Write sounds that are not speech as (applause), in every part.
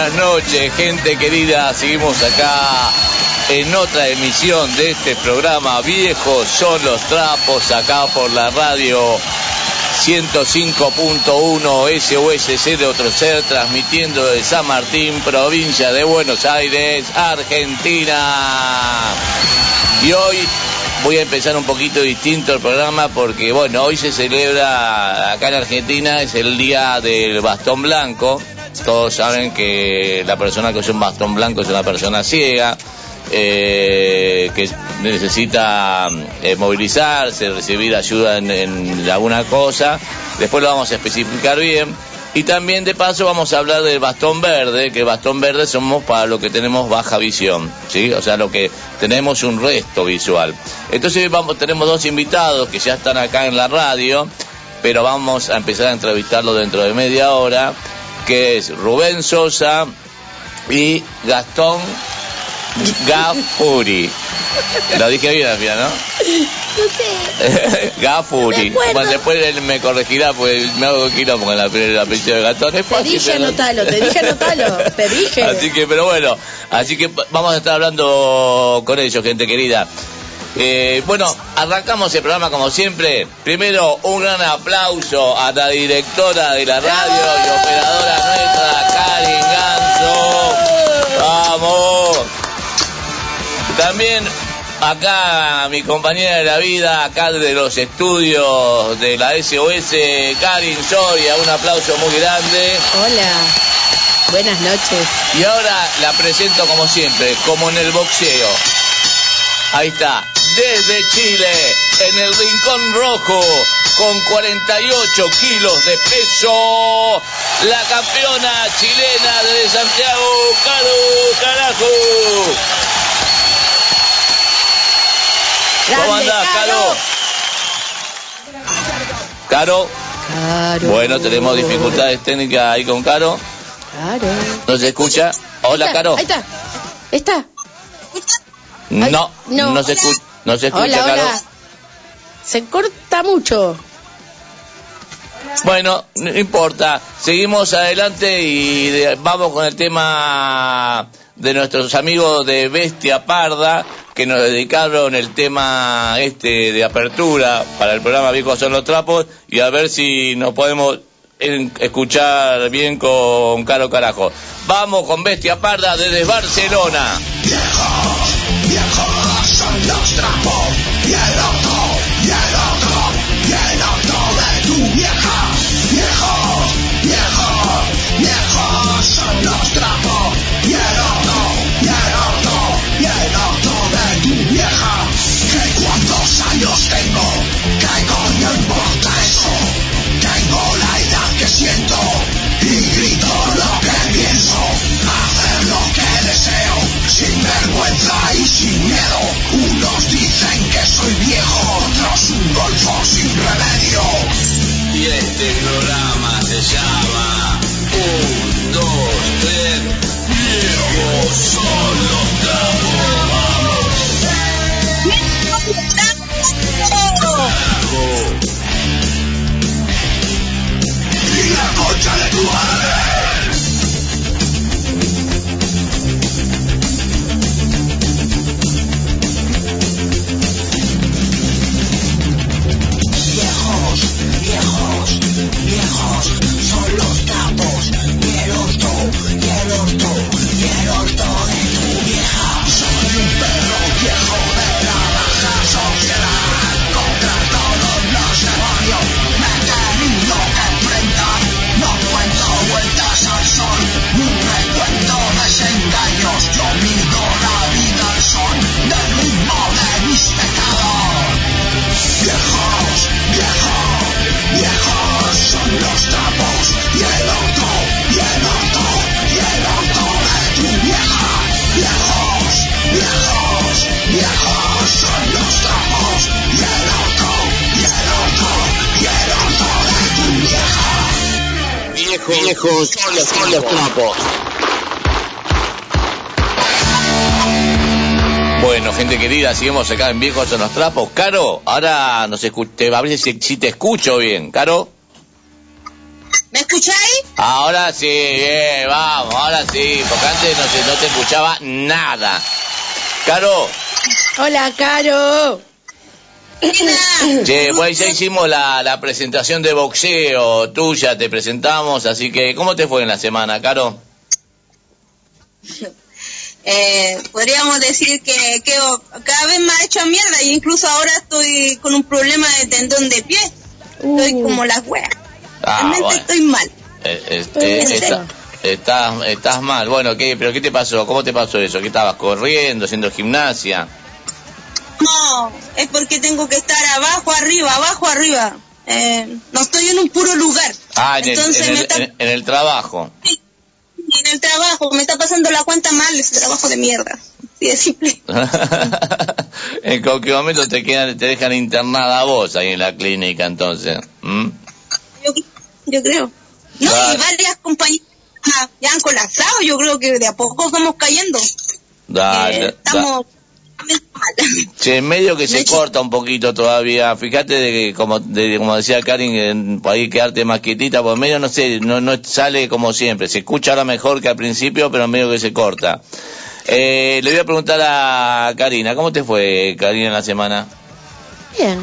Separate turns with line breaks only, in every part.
Buenas noches, gente querida. Seguimos acá en otra emisión de este programa Viejos son los trapos, acá por la radio 105.1 SOS 03 transmitiendo de San Martín, provincia de Buenos Aires, Argentina. Y hoy voy a empezar un poquito distinto el programa porque, bueno, hoy se celebra acá en Argentina, es el día del bastón blanco. Todos saben que la persona que usa un bastón blanco es una persona ciega, eh, que necesita eh, movilizarse, recibir ayuda en, alguna cosa. Después lo vamos a especificar bien. Y también de paso vamos a hablar del bastón verde, que bastón verde somos para lo que tenemos baja visión, ¿sí? O sea, lo que tenemos un resto visual. Entonces tenemos dos invitados que ya están acá en la radio, pero vamos a empezar a entrevistarlo dentro de media hora, que es Rubén Sosa y Gastón Gafuri. Lo dije bien al final, ¿no?
No sé. (laughs)
Gafuri. Bueno, después él me corregirá, pues me hago quilombo con la, la apellido de Gastón. Es
Te dije
pero-
anotalo, te dije anotalo, te dije. (laughs)
Así que, pero bueno, así que vamos a estar hablando con ellos, gente querida. Eh, bueno, arrancamos el programa como siempre. Primero, un gran aplauso a la directora de la radio y operadora nuestra, Karin Ganso. Vamos. También acá mi compañera de la vida, acá de los estudios de la SOS, Karin Soria, un aplauso muy grande.
Hola, buenas noches.
Y ahora la presento como siempre, como en el boxeo. Ahí está, desde Chile, en el Rincón Rojo, con 48 kilos de peso, la campeona chilena de Santiago, Caro Carajo. ¿Cómo andás,
Caro.
Caro? Bueno, tenemos dificultades técnicas ahí con Caro.
Caro.
¿No se escucha? Hola,
Ahí está,
Caro.
Ahí está. Está.
No,
no.
no, se escucha, no se escucha,
Hola,
Caro.
hola. Se corta mucho.
Bueno, no importa. Seguimos adelante y de- vamos con el tema de nuestros amigos de Bestia Parda que nos dedicaron el tema este de apertura para el programa Viejos son los trapos y a ver si nos podemos en- escuchar bien con Caro Carajo. Vamos con Bestia Parda desde Barcelona.
Sin
viejos, son los, son los trapos.
Bueno, gente querida, seguimos acá en Viejos son los Trapos. Caro, ahora nos escuché, a ver si, si te escucho bien. Caro.
¿Me escucháis?
Ahora sí, bien, vamos, ahora sí, porque antes no, se, no te escuchaba nada. Caro,
Hola, Caro.
Che, pues ya hicimos la, la presentación de boxeo tuya, te presentamos, así que, ¿cómo te fue en la semana, Caro? (laughs)
Eh, podríamos decir que, que cada vez me ha hecho mierda y incluso ahora estoy con un problema de tendón de pie. Estoy
Uh.
como las weas.
Ah,
Realmente
bueno.
estoy mal.
Eh,
¿En
este, estás, estás mal. Bueno, ¿qué, ¿pero qué te pasó? ¿Cómo te pasó eso? ¿Que estabas corriendo, haciendo gimnasia?
No, es porque tengo que estar abajo, arriba, abajo, arriba. Eh, no estoy en un puro lugar.
Ah, en el,
Entonces
en el-
está
en- en el trabajo.
en el trabajo, me está pasando la cuenta mal, ese trabajo de mierda. Así de simple. (laughs)
en cualquier momento te quedan, te dejan internada a vos ahí en la clínica, entonces. ¿Mm?
Yo, yo creo. No, y varias compañías ya han colapsado, yo creo que de a poco vamos cayendo.
Dale,
Eh, estamos.
Che, medio que se corta un poquito todavía. Fíjate de que, como, de, como decía Karin, en- por ahí quedarte más quietita, por medio no sé, no, no sale como siempre. Se escucha ahora mejor que al principio, pero medio que se corta. Eh, le voy a preguntar a Karina, ¿cómo te fue, Karina, en la semana?
Bien,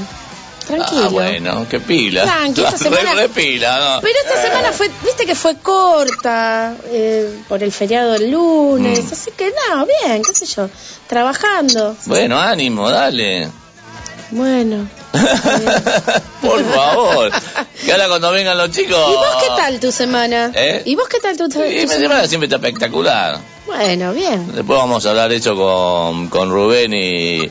tranquilo.
Ah, bueno, qué pila.
Tranqui, esta (laughs) semana-
re pila, ¿no?
Pero esta semana fue, viste que fue corta eh, por el feriado del lunes,
Mm.
así que no, bien, qué sé yo, trabajando.
Bueno, ánimo, dale.
Bueno. (laughs)
Por favor. Que ahora cuando vengan los chicos...
¿Y vos qué tal tu semana?
¿Eh?
¿Y vos qué tal tu, tu
Sí, mi
semana?
semana siempre está espectacular.
Bueno, bien.
Después vamos a hablar eso con, con Rubén y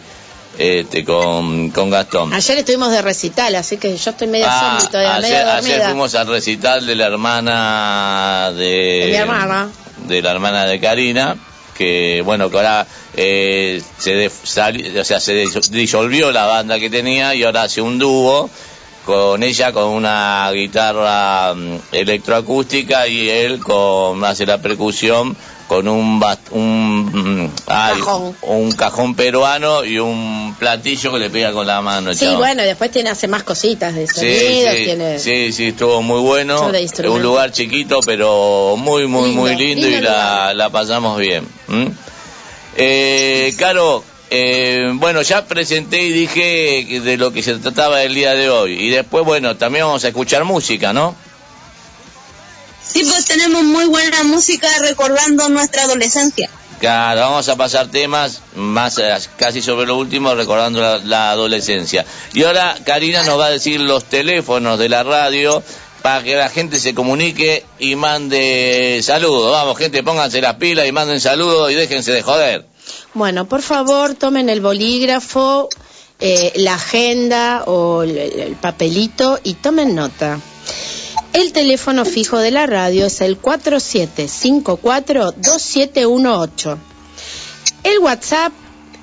este, con, con Gastón.
Ayer estuvimos de recital, así que yo estoy media
Ah,
zombie todavía,
ayer,
media
ayer fuimos al recital de la hermana de...
De mi hermana.
De la hermana de Karina, que bueno, que ahora eh, se, de- o sea, se dis- disolvió la banda que tenía y ahora hace un dúo con ella con una guitarra mm, electroacústica y él con hace la percusión con un un mm,
Cajón.
un cajón peruano y un platillo que le pega con la mano
Sí,
chabón.
bueno, y después tiene hace más cositas de
Sí,
sonido,
sí,
tiene...
sí, sí, estuvo muy bueno. Un lugar chiquito, pero muy, muy,
Lindo,
muy lindo,
lindo
y la, la pasamos bien. ¿m? Eh, Caro, eh, bueno, ya presenté y dije de lo que se trataba el día de hoy. Y después, bueno, también vamos a escuchar música, ¿no?
Sí, pues tenemos muy buena música recordando nuestra adolescencia.
Claro, vamos a pasar temas más eh, casi sobre lo último, recordando la, la adolescencia. Y ahora Karina nos va a decir los teléfonos de la radio para que la gente se comunique y mande saludos. Vamos, gente, pónganse las pilas y manden saludos y déjense de joder.
Bueno, por favor, tomen el bolígrafo, eh, la agenda o el, el papelito y tomen nota. El teléfono fijo de la radio es el 4754-2718. El WhatsApp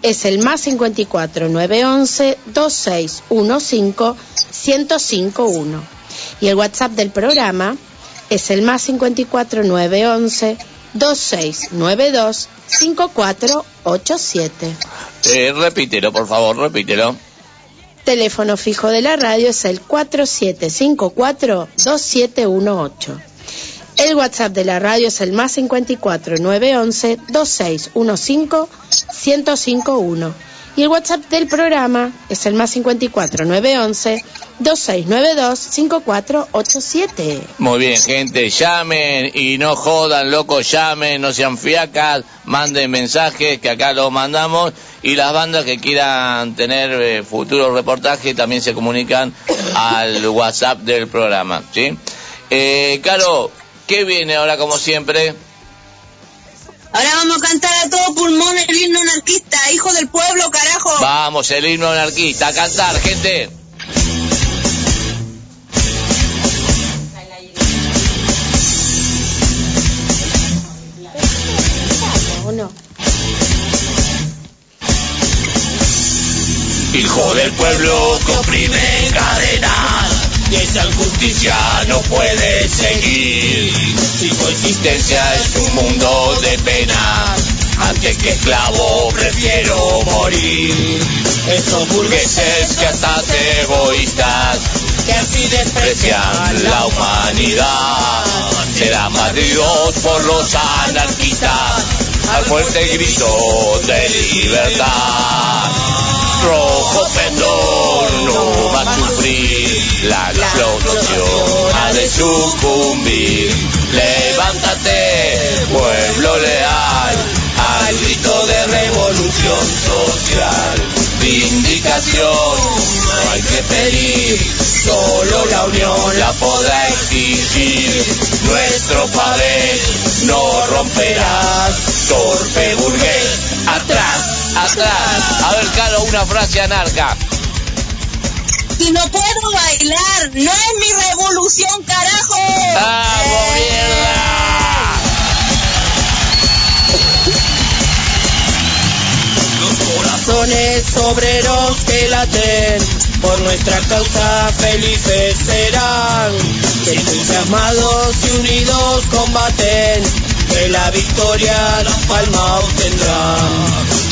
es el más 54 911 2615 1051. Y el WhatsApp del programa es el más 54 911 2692 5487.
Eh, repítelo, por favor, repítelo.
Teléfono fijo de la radio es el 4754-2718. El WhatsApp de la radio es el más 54 911 2615 1051. Y el WhatsApp del programa es el más 54 911 2692 5487.
Muy bien, gente, llamen y no jodan, locos, llamen, no sean fiacas, manden mensajes que acá los mandamos y las bandas que quieran tener eh, futuros reportajes también se comunican al WhatsApp del programa, ¿sí? Eh, Caro, ¿qué viene ahora como siempre?
Ahora vamos a cantar a todo pulmón el himno anarquista, hijo del pueblo, carajo.
Vamos, el himno anarquista, a cantar, gente. Hijo del pueblo que oprime en cadenas, Y esa injusticia no puede seguir. Si tu existencia es un mundo de pena, antes que esclavo prefiero morir. Esos burgueses que hasta egoístas, que así desprecian la humanidad, serán batidos por los anarquistas al fuerte grito de libertad. Rojo la explosión, ha de sucumbir. Levántate, pueblo leal, al grito de revolución social. Vindicación, no hay que pedir, solo la unión la podrá exigir. Nuestro papel no romperás, torpe burgués, atrás, atrás. A ver, Caro, una frase anarca.
Si no puedo bailar, no es mi revolución, carajo.
¡Vamos, mierda!
corazones obreros que laten por nuestra causa felices serán que entusiasmados y unidos combaten que la victoria la palma obtendrán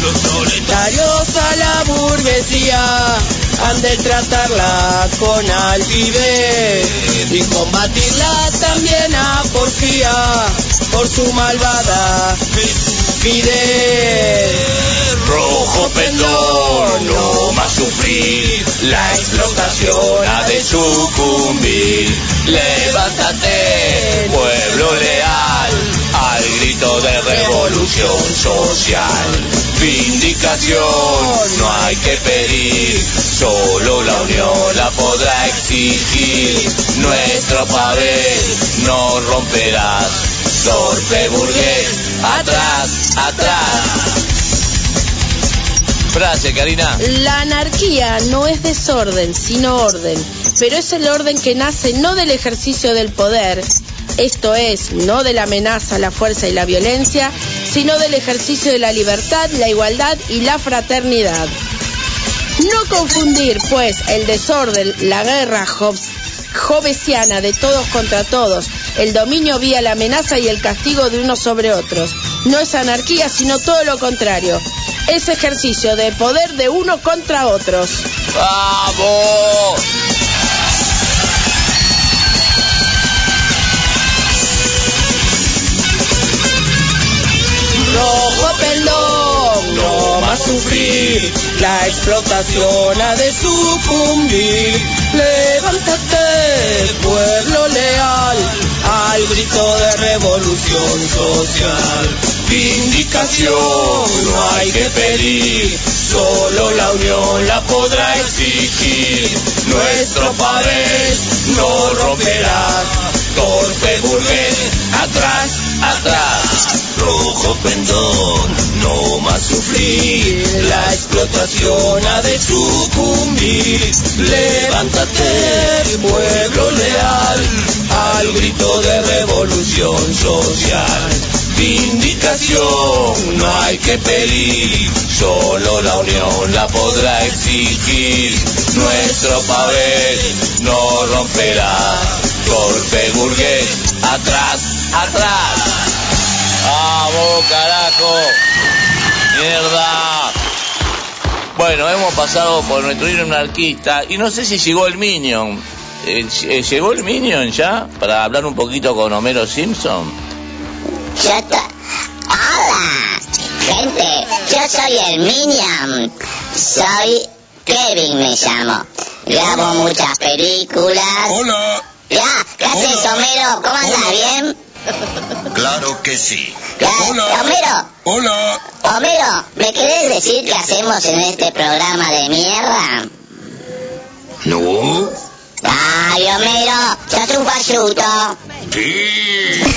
los proletarios a la burguesía han de tratarla con altivez y combatirla también a porfía por su malvada estupidez
Rojo pendón, no más sufrir, la explotación ha de sucumbir. Levántate, pueblo leal, al grito de revolución social. Vindicación, no hay que pedir, solo la unión la podrá exigir. Nuestro papel no romperás, torpe burgués, atrás, atrás. Frase, Karina.
La anarquía no es desorden, sino orden, pero es el orden que nace no del ejercicio del poder, esto es, no de la amenaza, la fuerza y la violencia, sino del ejercicio de la libertad, la igualdad y la fraternidad. No confundir, pues, el desorden, la guerra jov- jovesiana de todos contra todos, el dominio vía la amenaza y el castigo de unos sobre otros. No es anarquía, sino todo lo contrario. Es ejercicio de poder de uno contra otros.
¡Vamos!
Rojo pendón, no más sufrir, la explotación ha de sucumbir. Levántate, pueblo leal, al grito de revolución social.
Vindicación, no hay que pedir, solo la unión la podrá exigir. Nuestro papel no romperá, torpe burgués, atrás, atrás. Rojo pendón, no más sufrir, la explotación ha de sucumbir. Levántate, pueblo leal, al grito de revolución social. Vindicación, no hay que pedir, solo la unión la podrá exigir. Nuestro papel no romperá, torpe burgués, atrás, atrás. ¡Vamos, carajo! ¡Mierda! Bueno, hemos pasado por nuestro himno anarquista y no sé si llegó el Minion. Eh, eh, ¿Llegó el Minion ya? Para hablar un poquito con Homero Simpson.
Yo to- Hola, gente, yo soy el Minion. Soy Kevin, me llamo. Grabo muchas películas.
Hola,
Ya, ¿qué haces. Homero? ¿Cómo andas? ¿Bien?
Claro que sí. Hola.
Homero,
Hola.
Homero, ¿me querés decir qué hacemos en este programa de mierda?
No.
Ay, Homero, sos un falluto.
Sí. (laughs)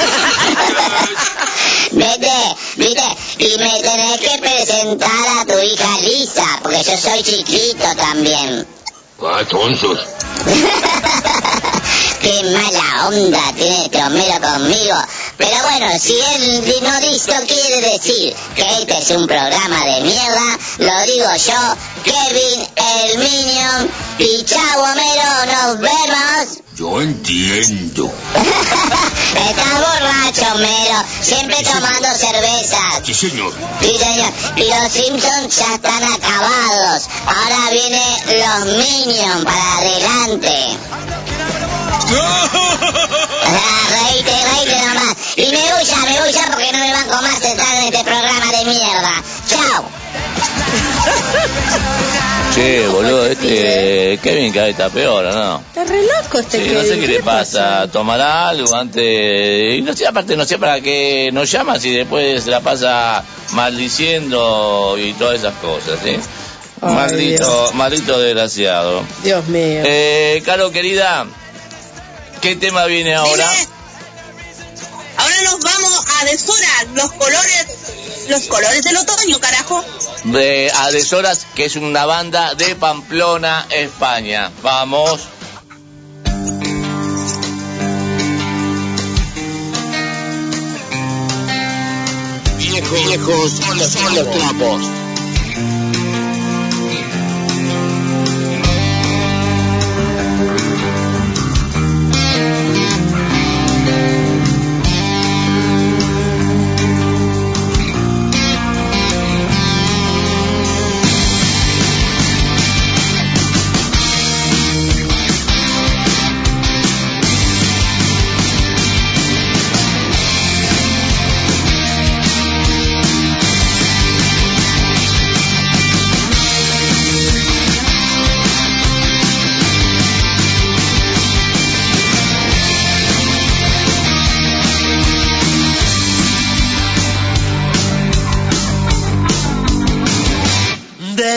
Vete, viste, y me tenés que presentar a tu hija Lisa, porque yo soy chiquito también.
Ah, tontos. (laughs)
Qué mala onda tiene este Homero conmigo. Pero bueno, si él no quiere decir que este es un programa de mierda, lo digo yo, Kevin, el Minion, y chao Homero, nos vemos.
Yo entiendo. (laughs)
Estás borracho, Homero, siempre tomando cervezas.
Sí, señor.
Sí, señor. Y los Simpsons ya están acabados. Ahora vienen los Minions para adelante. Reíte, reíte nomás. Y me huya, me huya porque no me banco más estar en este programa de mierda. Chao.
Che, boludo, este Kevin cada vez está peor, ¿o ¿no?
Está re loco este
Sí, no sé
Kevin,
qué le pasa, tomará algo antes, y no sé, aparte no sé para qué nos llama si después se la pasa maldiciendo y todas esas cosas, ¿sí? Maldito, maldito desgraciado.
Dios mío.
Eh, Caro querida, ¿qué tema viene ahora?
Ahora nos vamos a deshorar los colores, los colores del otoño, carajo.
De a Deshoras, que es una banda de Pamplona, España. Vamos.
Viejos, viejos son los, son los trapos.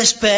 Espera.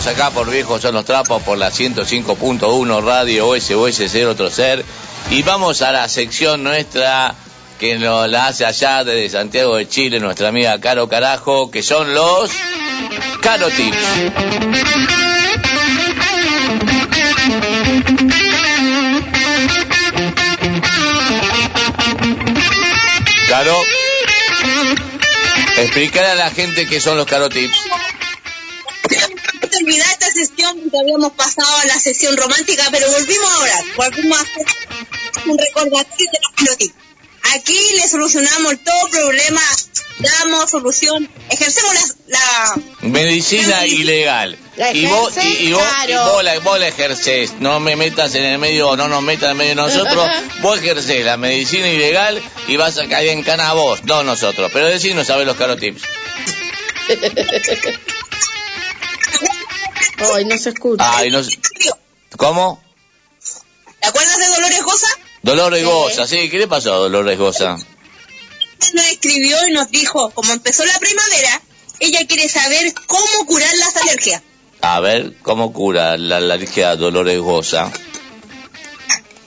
Seguimos acá por Viejos son los Trapos por la 105.1 Radio OSOS 0 otro ser. Y vamos a la sección nuestra que nos la hace allá desde Santiago de Chile, nuestra amiga Caro Carajo, que son los Caro Tips. Caro, explicar a la gente qué son los Caro
que habíamos pasado a la sesión romántica, pero volvimos ahora, volvimos a hacer un recordatorio de los pilotis. Aquí le solucionamos todo problema, damos solución, ejercemos la, la
Medicina ilegal.
La
y vos, y, y vos, y
claro.
vos la, vos la ejercés. No me metas en el medio, no nos metas en el medio de nosotros. (laughs) vos ejercés la medicina ilegal y vas a caer en cana vos, no nosotros. Pero decir no sabes los caro tips. (laughs)
Ay, no se escucha.
Ay, no sé- ¿Cómo?
¿Te acuerdas de Dolores Goza?
Dolores. Goza, sí. ¿Qué le pasó a Dolores Goza?
Nos escribió y nos dijo, como empezó la primavera, ella quiere saber cómo curar las alergias.
A ver, ¿cómo cura la alergia a Dolores Goza?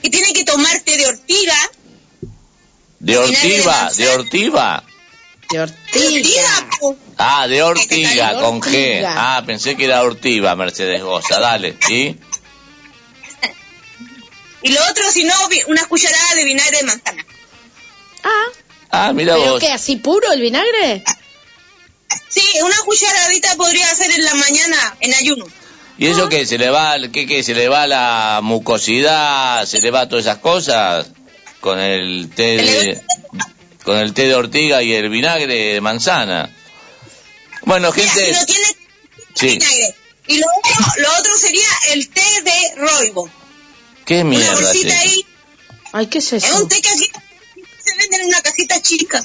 Y tiene que tomar té de ortiga,
De ortiva, de ortiva.
De
de
ortiga.
Ah, de ortiga,
De
con G. Ah, pensé que era ortiva, Mercedes Goza. Dale, ¿sí? (laughs)
y lo otro, si no, vi- una cucharada de vinagre de manzana.
Ah,
Ah, mira
¿pero
vos.
qué? ¿Así puro el vinagre?
Sí, una cucharadita podría hacer en la mañana en ayuno.
¿Y eso qué? ¿Se le va, qué, qué? ¿Se le va la mucosidad? ¿Se le va todas esas cosas? Con el té de, con el té de ortiga y el vinagre de manzana. Bueno,
Mira, si
gente,
no tiene
sí.
vinagre. Y lo otro, lo otro sería el té de roibo.
¿Qué
Una
mierda?
bolsita
es
ahí.
Ay, ¿qué es
Es
eso?
un té que aquí se vende en una casita chica.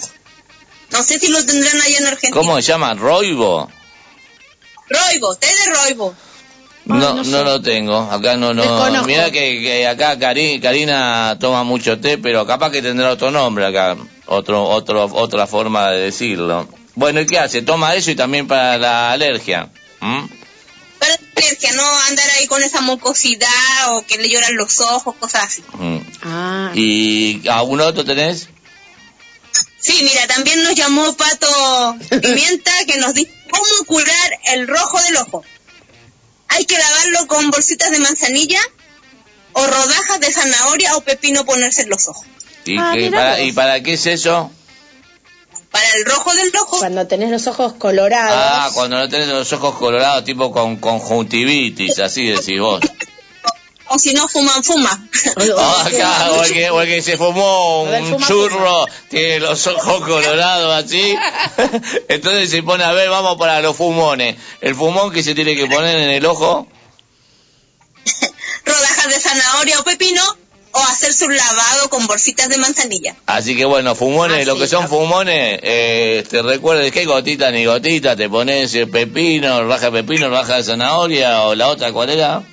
No sé si lo tendrán allá en Argentina.
¿Cómo se llama? ¿Roibo?
Roibo, té de roibo.
No,
no
no,
sé.
lo tengo. Acá no, no. Mira que, que acá Cari- Karina toma mucho té, pero capaz que tendrá otro nombre acá, otro, otro, otra forma de decirlo. Bueno, ¿y qué hace? Toma eso y también para la alergia. ¿Mm?
Para la alergia, no andar ahí con esa mucosidad o que le lloran los ojos, cosas así.
Mm.
Ah,
¿Y algún otro tenés?
Sí, mira, también nos llamó Pato (laughs) Pimienta que nos dijo cómo curar el rojo del ojo. Hay que lavarlo con bolsitas de manzanilla o rodajas de zanahoria o pepino ponerse en los ojos.
¿Y,
Ah,
qué- para. ¿Y para qué es eso?
Para el rojo del ojo,
cuando tenés los ojos colorados.
Ah, cuando no tenés los ojos colorados, tipo con conjuntivitis, así decís vos.
o si no fuman, fuma. (laughs)
Ah, acá, o el, que, o el que se fumó un
fuma,
churro, tiene los ojos colorados así. (laughs) Entonces se pone a ver, vamos para los fumones. El fumón que se tiene que poner en el ojo. (laughs)
rodajas de zanahoria o pepino o hacerse un lavado con bolsitas de manzanilla.
Así que bueno, fumones, lo que son fumones, eh, te recuerdes que gotita ni gotita, te pones el pepino, raja de pepino, raja de zanahoria o la otra, ¿cuál era?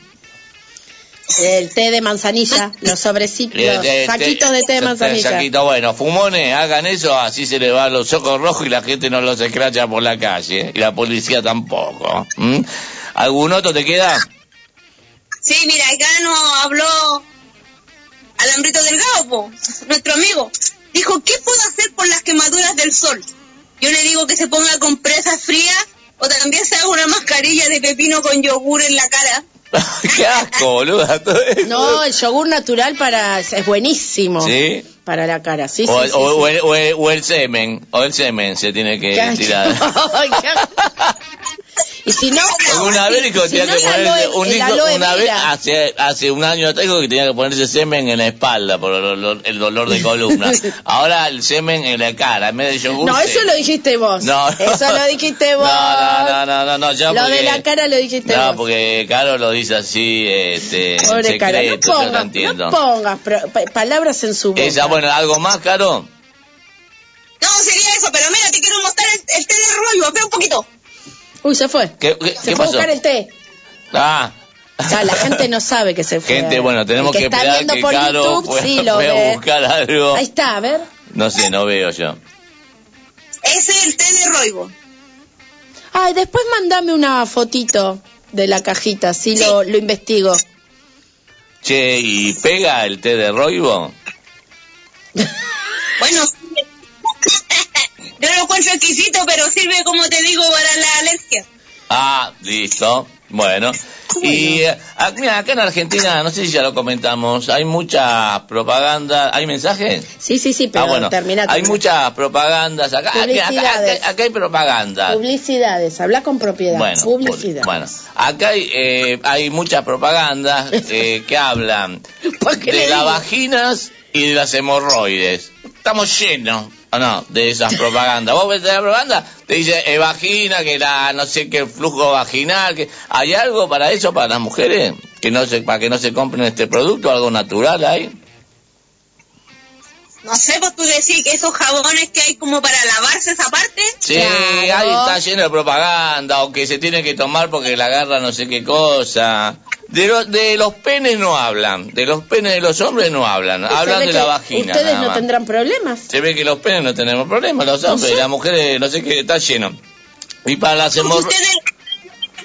El té de manzanilla, (laughs) los sobrecitos,
Eh, eh,
saquitos de té de manzanilla.
saquito, bueno, fumones, hagan eso, así se le van los ojos rojos y la gente no los escracha por la calle, ¿eh? y la policía tampoco. ¿Mm? ¿Algún otro te queda?
Sí, mira, acá nos habló Alambrito Delgado, po, nuestro amigo. Dijo, ¿qué puedo hacer por las quemaduras del sol? Yo le digo que se ponga compresas frías o también se haga una mascarilla de pepino con yogur en la cara. (laughs)
¡Qué asco, boluda!
No, el yogur natural para es buenísimo.
¿Sí?
Para la cara, sí, sí.
O,
sí,
o-
sí.
o el, o el- o el semen, o el semen se tiene que
Qué asco.
tirar. (laughs) (laughs)
Y si no,
Una vez dijo que
si
tenía
no,
que ponerse, un
aloe
una vez, hace, hace un año dijo que tenía que ponerse semen en la espalda por el dolor, el dolor de columna. (laughs) Ahora el semen en la cara, en vez de yogur.
No, eso lo dijiste vos.
No, no.
Eso lo dijiste (laughs) vos.
No, no, no, no, no, ya
Lo
porque-
de la cara lo dijiste
No,
vos.
porque Caro lo dice así, este,
Pobre cara, no
secreto, yo no
pongas,
entiendo.
no pongas palabras en su boca.
Esa, bueno, ¿algo más, Caro?
No, sería eso, pero mira, te quiero mostrar el, el té de rollo, espera un poquito.
Uy, se fue.
¿Qué, qué,
Se
qué
fue a buscar el té.
Ah.
Ya, la gente no sabe que se (laughs) fue.
Gente, bueno, tenemos
El
que,
está
esperar
viendo
que
por
Caro
YouTube,
pueda,
sí lo
pueda
ve.
buscar algo.
Ahí está, a ver.
No sé, no veo yo.
Ese es el té de roibo.
Ay, después mandame una fotito de la cajita, así lo, lo investigo.
Che, ¿y pega el té de roibo?
Bueno, yo no lo encuentro exquisito, pero sirve, como te digo, para la alergia.
Ah, listo. Bueno. Y ah, mira, acá en Argentina, no sé si ya lo comentamos, hay mucha propaganda. ¿Hay mensajes?
Sí, sí, sí, pero
ah, bueno.
termina.
Hay muchas propagandas. Acá, acá, acá,
Publicidades.
acá- acá hay propaganda.
Publicidades, habla con propiedad.
Bueno,
Publicidad.
bueno, acá hay, eh, hay muchas propagandas eh, (laughs) que hablan
¿Por qué
de las vaginas y de las hemorroides. Estamos llenos, ¿o no? De esas (coughs) propagandas. Vos ves la propaganda, te dice eh, vagina, que la, no sé qué flujo vaginal, que ¿hay algo para eso, para las mujeres? Que no se, para que no se compren este producto, algo natural hay.
No sé, pues tú decís que esos jabones que hay como para lavarse esa parte.
Sí,
Claro.
ahí está lleno de propaganda, o que se tiene que tomar porque la agarra no sé qué cosa. De, lo- de los penes no hablan, de los penes de los hombres no hablan,
Usted
hablan de la vagina.
Ustedes no tendrán problemas.
Se ve que los penes no tenemos problemas, los hombres,
sé.
las mujeres, no sé qué, está lleno. Y para las hemorroides...
ustedes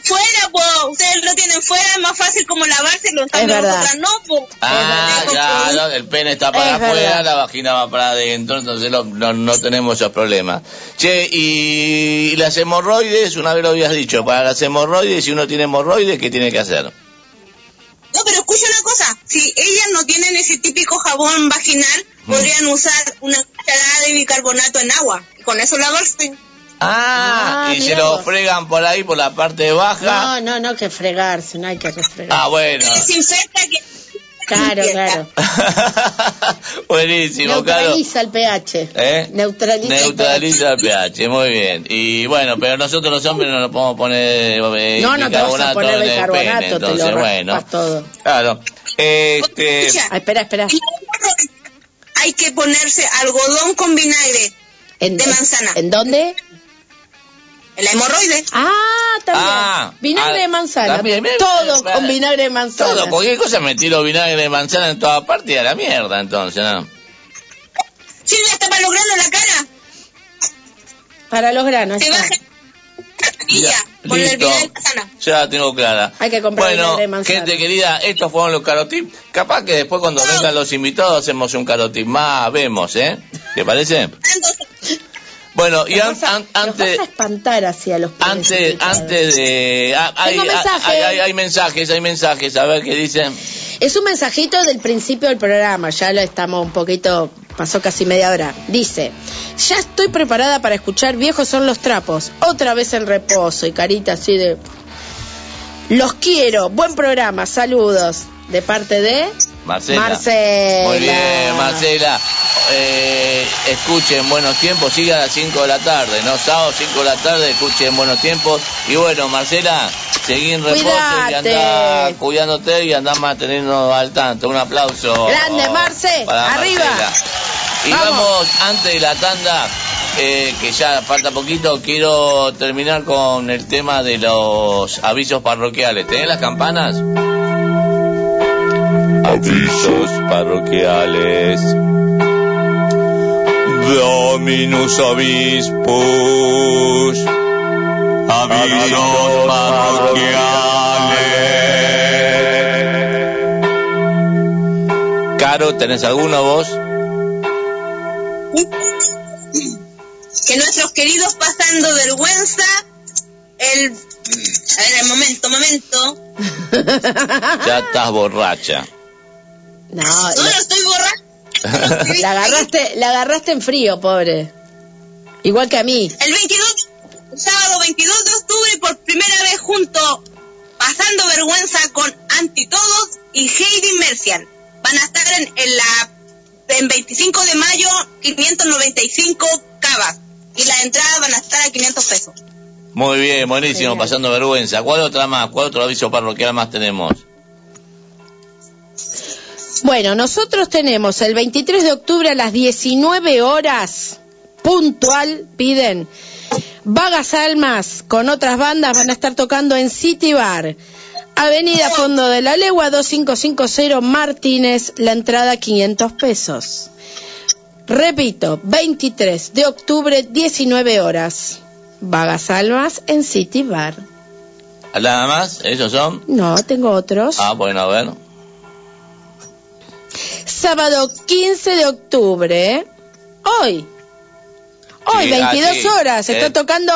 fuera, pues, ustedes lo tienen fuera, es más fácil como lavárselo, en cambio nosotras no, pues.
Ah, no, el pene está para
Es
afuera,
verdad.
la vagina va para adentro, entonces lo- no, no tenemos esos problemas. Che, y las hemorroides, una vez lo habías dicho, para las hemorroides, si uno tiene hemorroides, ¿qué tiene que hacer?
No, pero escucha una cosa, si ellas no tienen ese típico jabón vaginal,
Mm.
podrían usar una cucharada de bicarbonato en agua, y con eso lavarse.
Ah,
Ah,
y se lo
vos.
fregan por ahí, por la parte baja.
No, no, no, que fregarse, no hay que refregar.
Ah, bueno.
Desinfecta que...
claro, (laughs) claro. (laughs)
Buenísimo, claro.
Neutraliza el pH.
¿Eh?
Neutraliza,
Neutraliza el pH, muy bien. Y bueno, pero nosotros los hombres no nos podemos poner eh,
No, no te vas a poner
en el
bicarbonato,
pene,
te lo
entonces
raspas
bueno.
todo.
Claro. Este,
Escucha,
Ah, espera, espera.
hay que ponerse algodón con vinagre
¿En,
de manzana.
¿En dónde?
La hemorroide.
Ah, también.
Ah,
vinagre
ah,
de manzana.
también, bien,
Todo con vinagre de manzana.
todo, cualquier cosa me tiro vinagre de manzana en toda parte y a la mierda, entonces, ¿no?
Silvia está para lograrlo la cara.
Para los granos.
Se
está.
baja ya, con el
listo.
vinagre de manzana.
Ya la tengo clara.
Hay que comprar
Bueno,
vinagre de manzana.
gente querida, estos fueron los carotips. Capaz que después cuando vengan los invitados hacemos un carotip más, vemos, ¿eh? ¿Te parece?
Entonces,
Bueno, y an-
a-
an- antes...
vas a espantar hacia los
Antes, antes de... hay, hay, hay- hay mensajes, hay mensajes, a ver qué dicen.
Es un mensajito del principio del programa, ya lo estamos un poquito, pasó casi media hora. Dice, ya estoy preparada para escuchar Viejos son los trapos, otra vez en reposo y carita así de... Los quiero, buen programa, saludos. De parte de...
Marcela.
Marcela.
Muy bien, Marcela. Eh, escuchen Buenos Tiempos, sigue a las 5 de la tarde, ¿no? Sábado 5 de la tarde, escuchen Buenos Tiempos. Y bueno, Marcela, seguí en reposo y
Cuídate.
andá cuidándote y andá manteniendo al tanto. Un aplauso.
Grande, Marce,
para
arriba.
Marcela. Y
Vamos.
vamos, antes de la tanda, eh, que ya falta poquito, quiero terminar con el tema de los avisos parroquiales. ¿Tenés las campanas? Avisos parroquiales. Dominus Obispus. Avisos parroquiales. Caro, ¿tenés alguno vos?
que nuestros queridos pasando vergüenza, el... A ver, el momento, momento.
Ya estás borracha.
No, (laughs)
No, no
la,
estoy borracha. (laughs)
la agarraste, la agarraste en frío, pobre. Igual que a mí.
El 22, el sábado 22 de octubre, por primera vez junto, pasando vergüenza con Antitodos y Heidi Mercial. Van a estar en, en la en 25 de mayo, 595 cavas. Y las entradas van a estar a 500 pesos.
Muy bien, buenísimo, pasando vergüenza. ¿Cuál otra más? ¿Cuál otro aviso parroquial más tenemos?
Bueno, nosotros tenemos el 23 de octubre a las 19 horas, puntual, piden, Vagas Almas con otras bandas van a estar tocando en City Bar, Avenida Fondo de la Legua 2550 Martínez, la entrada 500 pesos. Repito, 23 de octubre, 19 horas. Vagas Almas en City Bar.
Nada más, esos son.
No, tengo otros.
Ah, bueno, a ver.
Sábado 15 de octubre. Hoy. Hoy,
Sí,
22
ah, sí.
horas. Está
Eh.
tocando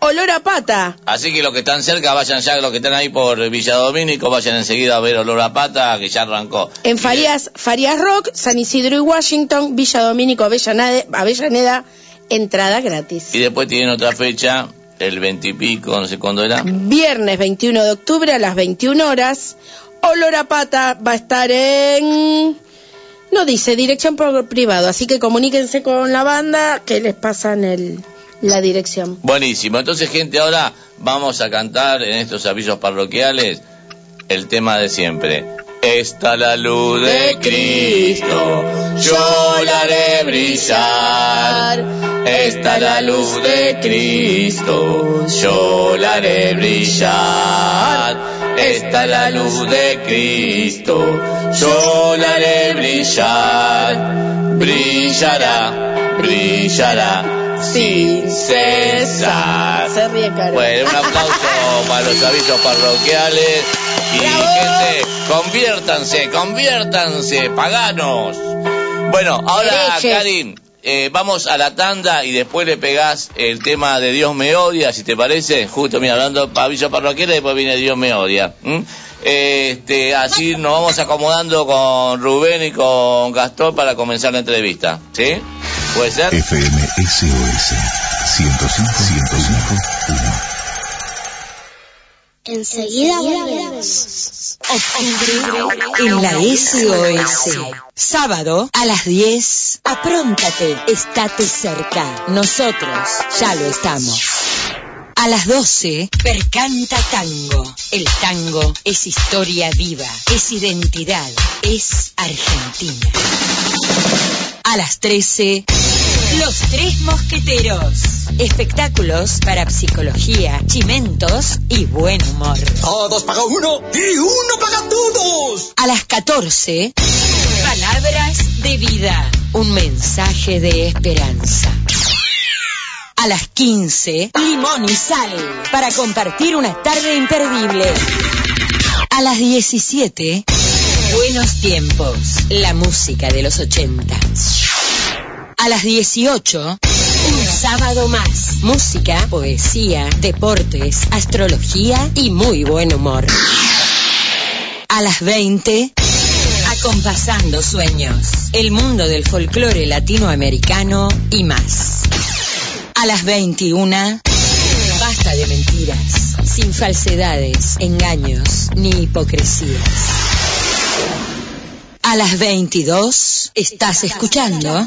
Olor a Pata.
Así que los que están cerca, vayan ya, los que están ahí por Villa Domínico, vayan enseguida a ver Olor a Pata, que ya arrancó.
En Farías, Farías Rock, San Isidro y Washington, Villa Domínico, Avellaneda, Avellaneda entrada gratis.
Y después tienen otra fecha, el 20 y pico, no sé cuándo era.
Viernes 21 de octubre a las 21 horas. Olor a Pata va a estar en... No dice, dirección por privado, así que comuníquense con la banda que les pasan el, la dirección.
Buenísimo. Entonces, gente, ahora vamos a cantar en estos avisos parroquiales el tema de siempre. Está la luz de Cristo, yo la haré brillar. Está la luz de Cristo, yo la haré brillar. Está la luz de Cristo, yo la haré brillar. Brillará, brillará sin cesar.
Se ríe Karen.
Bueno, un aplauso (laughs) para los avisos parroquiales. Y gente, conviértanse, conviértanse, paganos. Bueno, ahora. Karin, eh, vamos a la tanda y después le pegás el tema de Dios me odia, si te parece. Justo, mira, hablando de avisos parroquiales, después viene Dios me odia. Este, así nos vamos acomodando con Rubén y con Gastón para comenzar la entrevista. ¿Sí? ¿Puede ser?
FM SOS 105 105
Enseguida volvemos.
Octubre en la SOS. Sábado a las 10. Apróntate, estate cerca. Nosotros ya lo estamos. A las 12, Percanta Tango. El tango es historia viva, es identidad, es Argentina. A las 13, Los Tres Mosqueteros. Espectáculos para psicología, chimentos y buen humor.
Todos paga uno y uno paga todos.
A las 14, Palabras de vida. Un mensaje de esperanza. A las 15, Limón y Sal. Para compartir una tarde imperdible. A las 17, Buenos Tiempos. La música de los 80. A las 18, un sábado más. Música, poesía, deportes, astrología y muy buen humor. A las 20, acompasando sueños. El mundo del folclore latinoamericano y más. A las 21, basta de mentiras, sin falsedades, engaños ni hipocresías. A las 22, estás escuchando.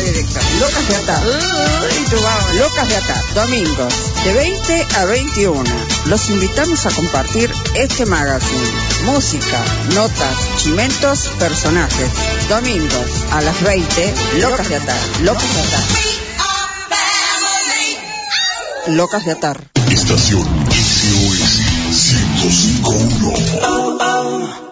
directo. Locas de Atar. Uy, tú vamos. Locas de Atar. Domingos, de 20 a 21. Los invitamos a compartir este magazine. Música, notas, chimentos, personajes. Domingos, a las 20, Locas de Atar. Locas de Atar. Locas de Atar.
Estación SOS 1051.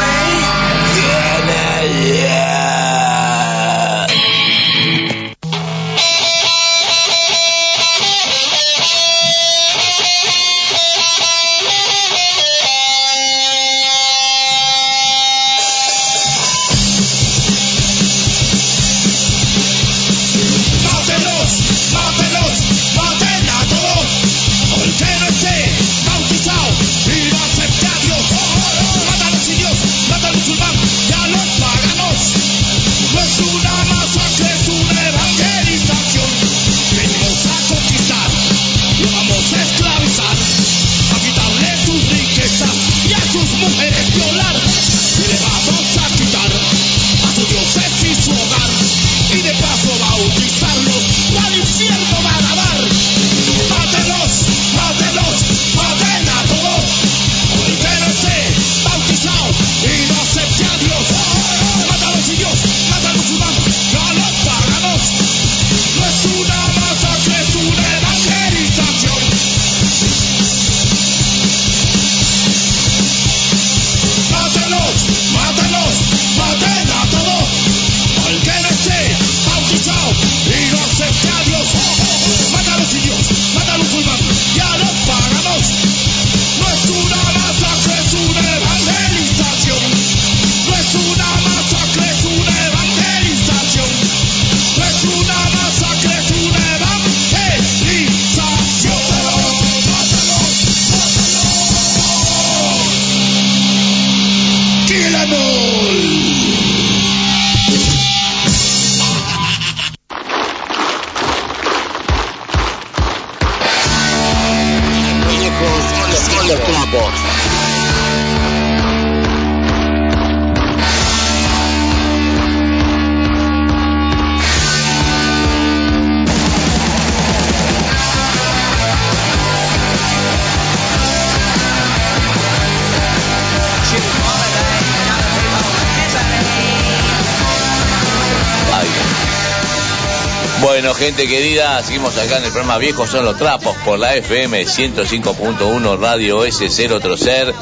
Gente querida, seguimos acá en el programa Viejos son los trapos por la FM 105.1 Radio S0 Trocer.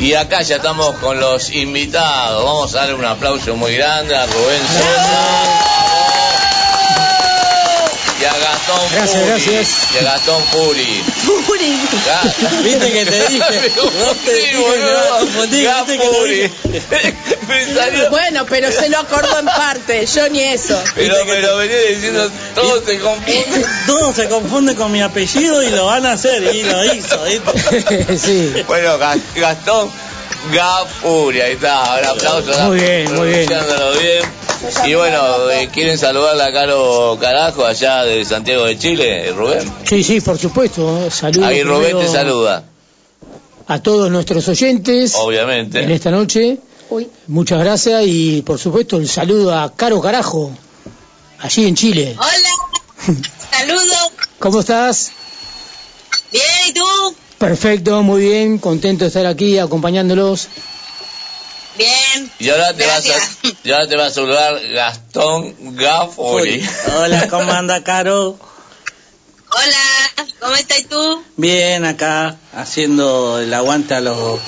Y acá ya estamos con los invitados. Vamos a darle un aplauso muy grande a Rubén Sosa. Y a Gastón
Gracias,
Puri.
gracias.
Y a Gastón Puri. Ga-
Viste que te dije, (laughs) no te
Sí,
dije
boludo.
viste que te
Puri.
dije. (laughs)
Bueno, pero se lo acordó en parte, yo ni eso.
Pero me lo venía diciendo, todo se confunde. (laughs)
Todo se confunde con mi apellido y lo van a hacer, y lo hizo, ¿viste? sí.
Bueno, Ga- Gastón Gafuri, ahí está, un aplauso.
Muy bien, muy bien.
Y bueno, eh, ¿quieren saludar a Caro Carajo allá de Santiago de Chile, Rubén?
Sí, sí, por supuesto. Saludos
Ahí Rubén te saluda,
a todos nuestros oyentes en
obviamente.
esta noche. Muchas gracias y por supuesto el saludo a Caro Carajo, allí en Chile.
Hola, (laughs) saludos.
¿Cómo estás?
Bien, ¿y tú?
Perfecto, muy bien, contento de estar aquí acompañándolos.
Y ahora te vas a, y ahora te va a saludar Gastón Gafuri.
Hola, ¿cómo anda, Caro?
Hola, ¿cómo estás tú?
Bien, acá, haciendo el aguante a los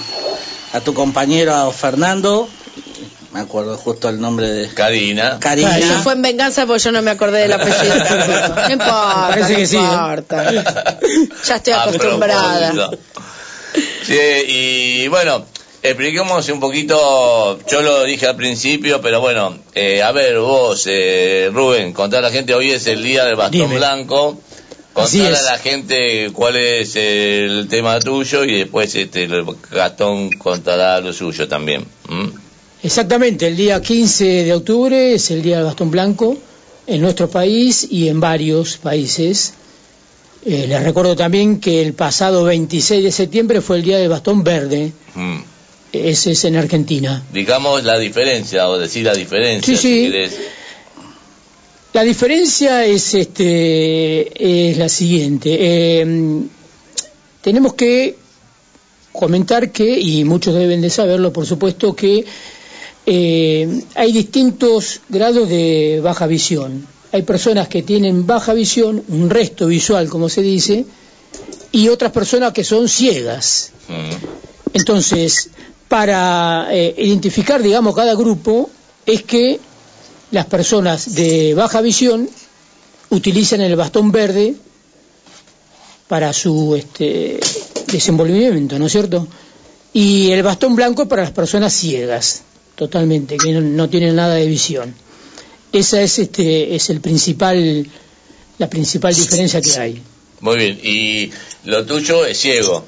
a tu compañero, a Fernando. Me acuerdo justo el nombre de
Karina.
Karina.
Eso fue en venganza porque yo no me acordé del apellido. (laughs) No importa,
Parece
no
que sí, ¿eh?
importa. Ya estoy
A
acostumbrada.
Sí, y bueno, expliquemos un poquito, yo lo dije al principio, pero bueno, eh, a ver vos, eh, Rubén, contar a la gente, hoy es el día del bastón
Dime.
blanco, contar a la gente cuál es el tema tuyo y después este, el Gastón contará lo suyo también.
Exactamente, el día 15 de octubre es el día del bastón blanco en nuestro país y en varios países. Eh, les recuerdo también que el pasado 26 de septiembre fue el día del bastón verde,
Mm.
Ese es en Argentina.
Digamos la diferencia, o decir la diferencia,
Sí,
si
sí.
querés.
La diferencia es, este, es la siguiente. Eh, tenemos que comentar que, y muchos deben de saberlo, por supuesto, que eh, hay distintos grados de baja visión. Hay personas que tienen baja visión, un resto visual, como se dice, y otras personas que son ciegas. Entonces, para eh, identificar, digamos, cada grupo, es que las personas de baja visión utilizan el bastón verde para su este, desenvolvimiento, ¿no es cierto? Y el bastón blanco para las personas ciegas, totalmente, que no, no tienen nada de visión. Esa es, este, es el principal, la principal diferencia que hay.
Muy bien, y lo tuyo es ciego.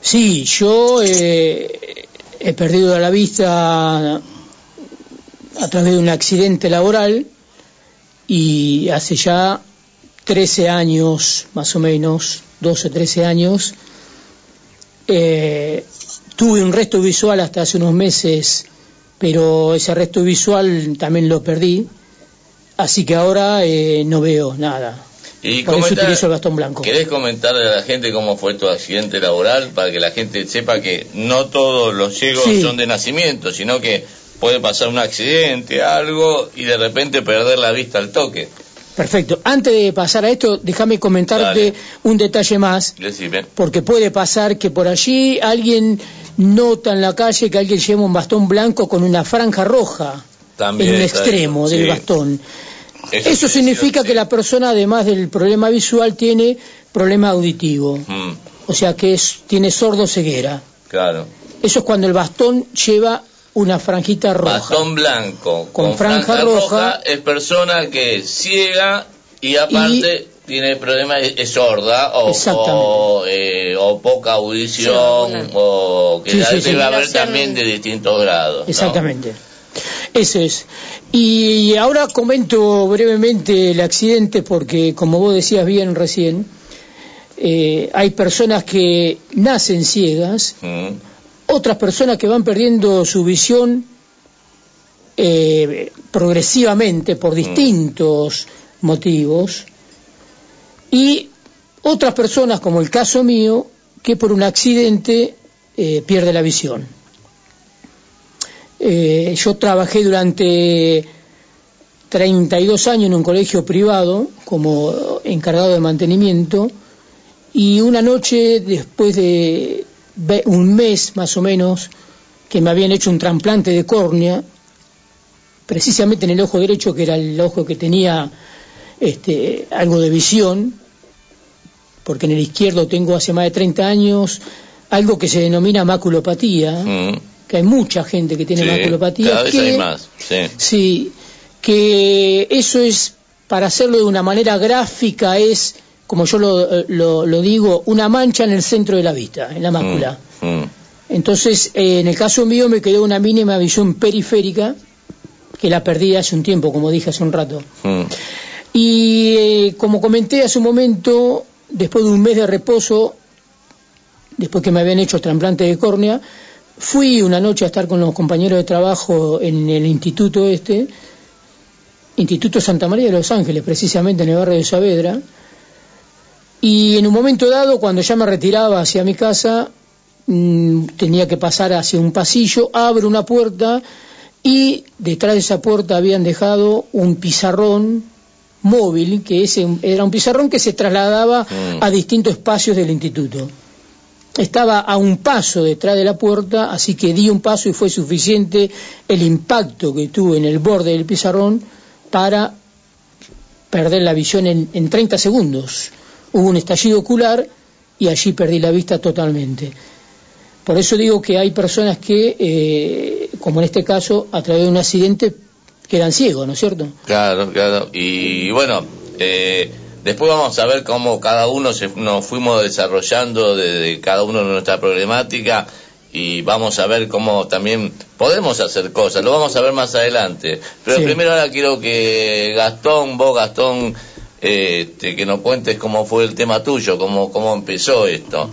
Sí, yo eh, he perdido la vista a través de un accidente laboral y hace ya 13 años, más o menos, 12, 13 años, eh, tuve un resto visual hasta hace unos meses, pero ese resto visual también lo perdí, así que ahora eh, no veo nada.
Y
Por eso utilizo el bastón blanco.
¿Querés comentarle a la gente cómo fue tu accidente laboral para que la gente sepa que no todos los ciegos
Sí.
son de nacimiento, sino que puede pasar un accidente, algo, y de repente perder la vista al toque?
Perfecto. Antes de pasar a esto, déjame comentarte un detalle más.
Decime.
porque puede pasar que por allí alguien nota en la calle que alguien lleva un bastón blanco con una franja roja
También
en un extremo
eso,
del
sí.
bastón.
Eso
significa que la persona, además del problema visual, tiene problema auditivo,
Mm,
o sea que es, tiene sordo ceguera.
claro.
Eso es cuando el bastón lleva una franjita roja.
Bastón blanco con,
Con franja
franja,
roja.
roja es persona que es ciega y aparte tiene problemas, es, es sorda o, o, eh, o poca audición o que
Sí,
la
sí, sí.
debe haber también de distintos grados.
Exactamente. Es. Y ahora comento brevemente el accidente porque, como vos decías bien recién, eh, hay personas que nacen ciegas,
Mm,
otras personas que van perdiendo su visión eh, progresivamente por distintos motivos y otras personas, como el caso mío, que por un accidente eh, pierde la visión. Eh, yo trabajé durante 32 años en un colegio privado como encargado de mantenimiento y una noche después de un mes más o menos que me habían hecho un trasplante de córnea precisamente en el ojo derecho que era el ojo que tenía este, algo de visión porque en el izquierdo tengo hace más de 30 años algo que se denomina maculopatía.
Mm,
que hay mucha gente que tiene
sí,
maculopatía
Cada vez
que,
hay más. Sí.
Sí, que eso es, para hacerlo de una manera gráfica, es, como yo lo, lo- lo digo, una mancha en el centro de la vista, en la mácula.
Mm,
Entonces, eh, en el caso mío me quedó una mínima visión periférica, que la perdí hace un tiempo, como dije hace un rato.
mm.
Y eh, como comenté hace un momento, después de un mes de reposo, después que me habían hecho trasplante de córnea, fui una noche a estar con los compañeros de trabajo en el instituto este, Instituto Santa María de Los Ángeles, precisamente en el barrio de Saavedra, y en un momento dado, cuando ya me retiraba hacia mi casa, mm, tenía que pasar hacia un pasillo, abro una puerta y detrás de esa puerta habían dejado un pizarrón móvil, que ese era un pizarrón que se trasladaba
Mm.
a distintos espacios del instituto. Estaba a un paso detrás de la puerta, así que di un paso y fue suficiente el impacto que tuve en el borde del pizarrón para perder la visión en, en 30 segundos. Hubo un estallido ocular y allí perdí la vista totalmente. Por eso digo que hay personas que, eh, como en este caso, a través de un accidente quedan ciegos, ¿no es cierto?
Claro, claro. Y bueno, eh, después vamos a ver cómo cada uno se, nos fuimos desarrollando de, cada uno de nuestra problemática y vamos a ver cómo también podemos hacer cosas. Lo vamos a ver más adelante. Pero
Sí.
primero ahora quiero que Gastón, vos Gastón, este, que nos cuentes cómo fue el tema tuyo, cómo, cómo empezó esto.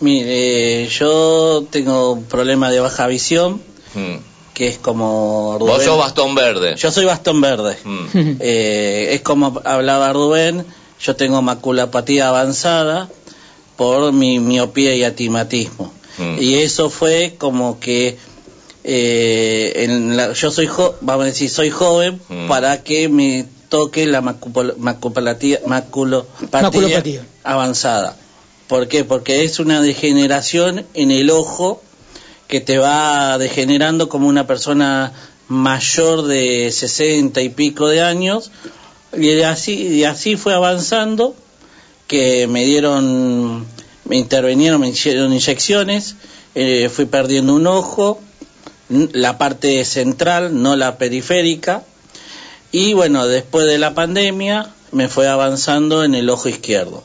Mire, yo tengo un problema de baja visión,
Mm.
que es como
Vos sos bastón verde.
Yo soy bastón verde.
Mm. (laughs)
Eh, es como hablaba Rubén, yo tengo maculopatía avanzada por mi miopía y atimatismo.
Mm.
Y eso fue como que eh, en la- yo soy jo- vamos a decir soy joven
Mm.
para que me toque la macupol- maculopatia, maculopatía
Maculopatía.
avanzada. ¿Por qué? Porque es una degeneración en el ojo que te va degenerando como una persona mayor de 60 y pico de años y así y así fue avanzando que me dieron me intervinieron me hicieron inyecciones eh, fui perdiendo un ojo la parte central no la periférica y bueno después de la pandemia me fue avanzando en el ojo izquierdo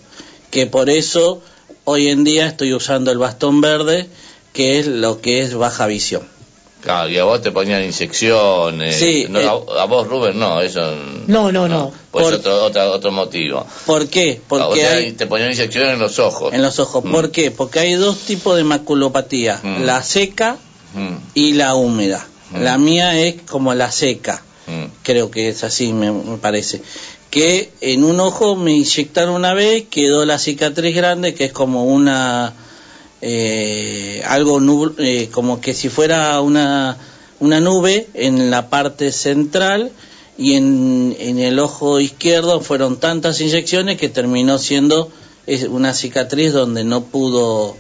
que por eso hoy en día estoy usando el bastón verde que es lo que es baja visión
Claro, y a vos te ponían inyecciones.
Sí,
no,
eh.
a, a vos, Rubén, no, eso.
No, no, no.
Pues
Por-
otro, otro, otro motivo.
¿por qué? Porque hay
te ponían inyecciones en los ojos.
en los ojos
Mm.
¿por qué? porque hay dos tipos de maculopatía
Mm.
la seca
Mm,
y la húmeda la mía es como la seca creo que es así, me, me parece. Que en un ojo me inyectaron una vez, quedó la cicatriz grande, que es como una. Eh, algo eh, como que si fuera una, una nube en la parte central y en, en el ojo izquierdo fueron tantas inyecciones que terminó siendo una cicatriz donde no pudo,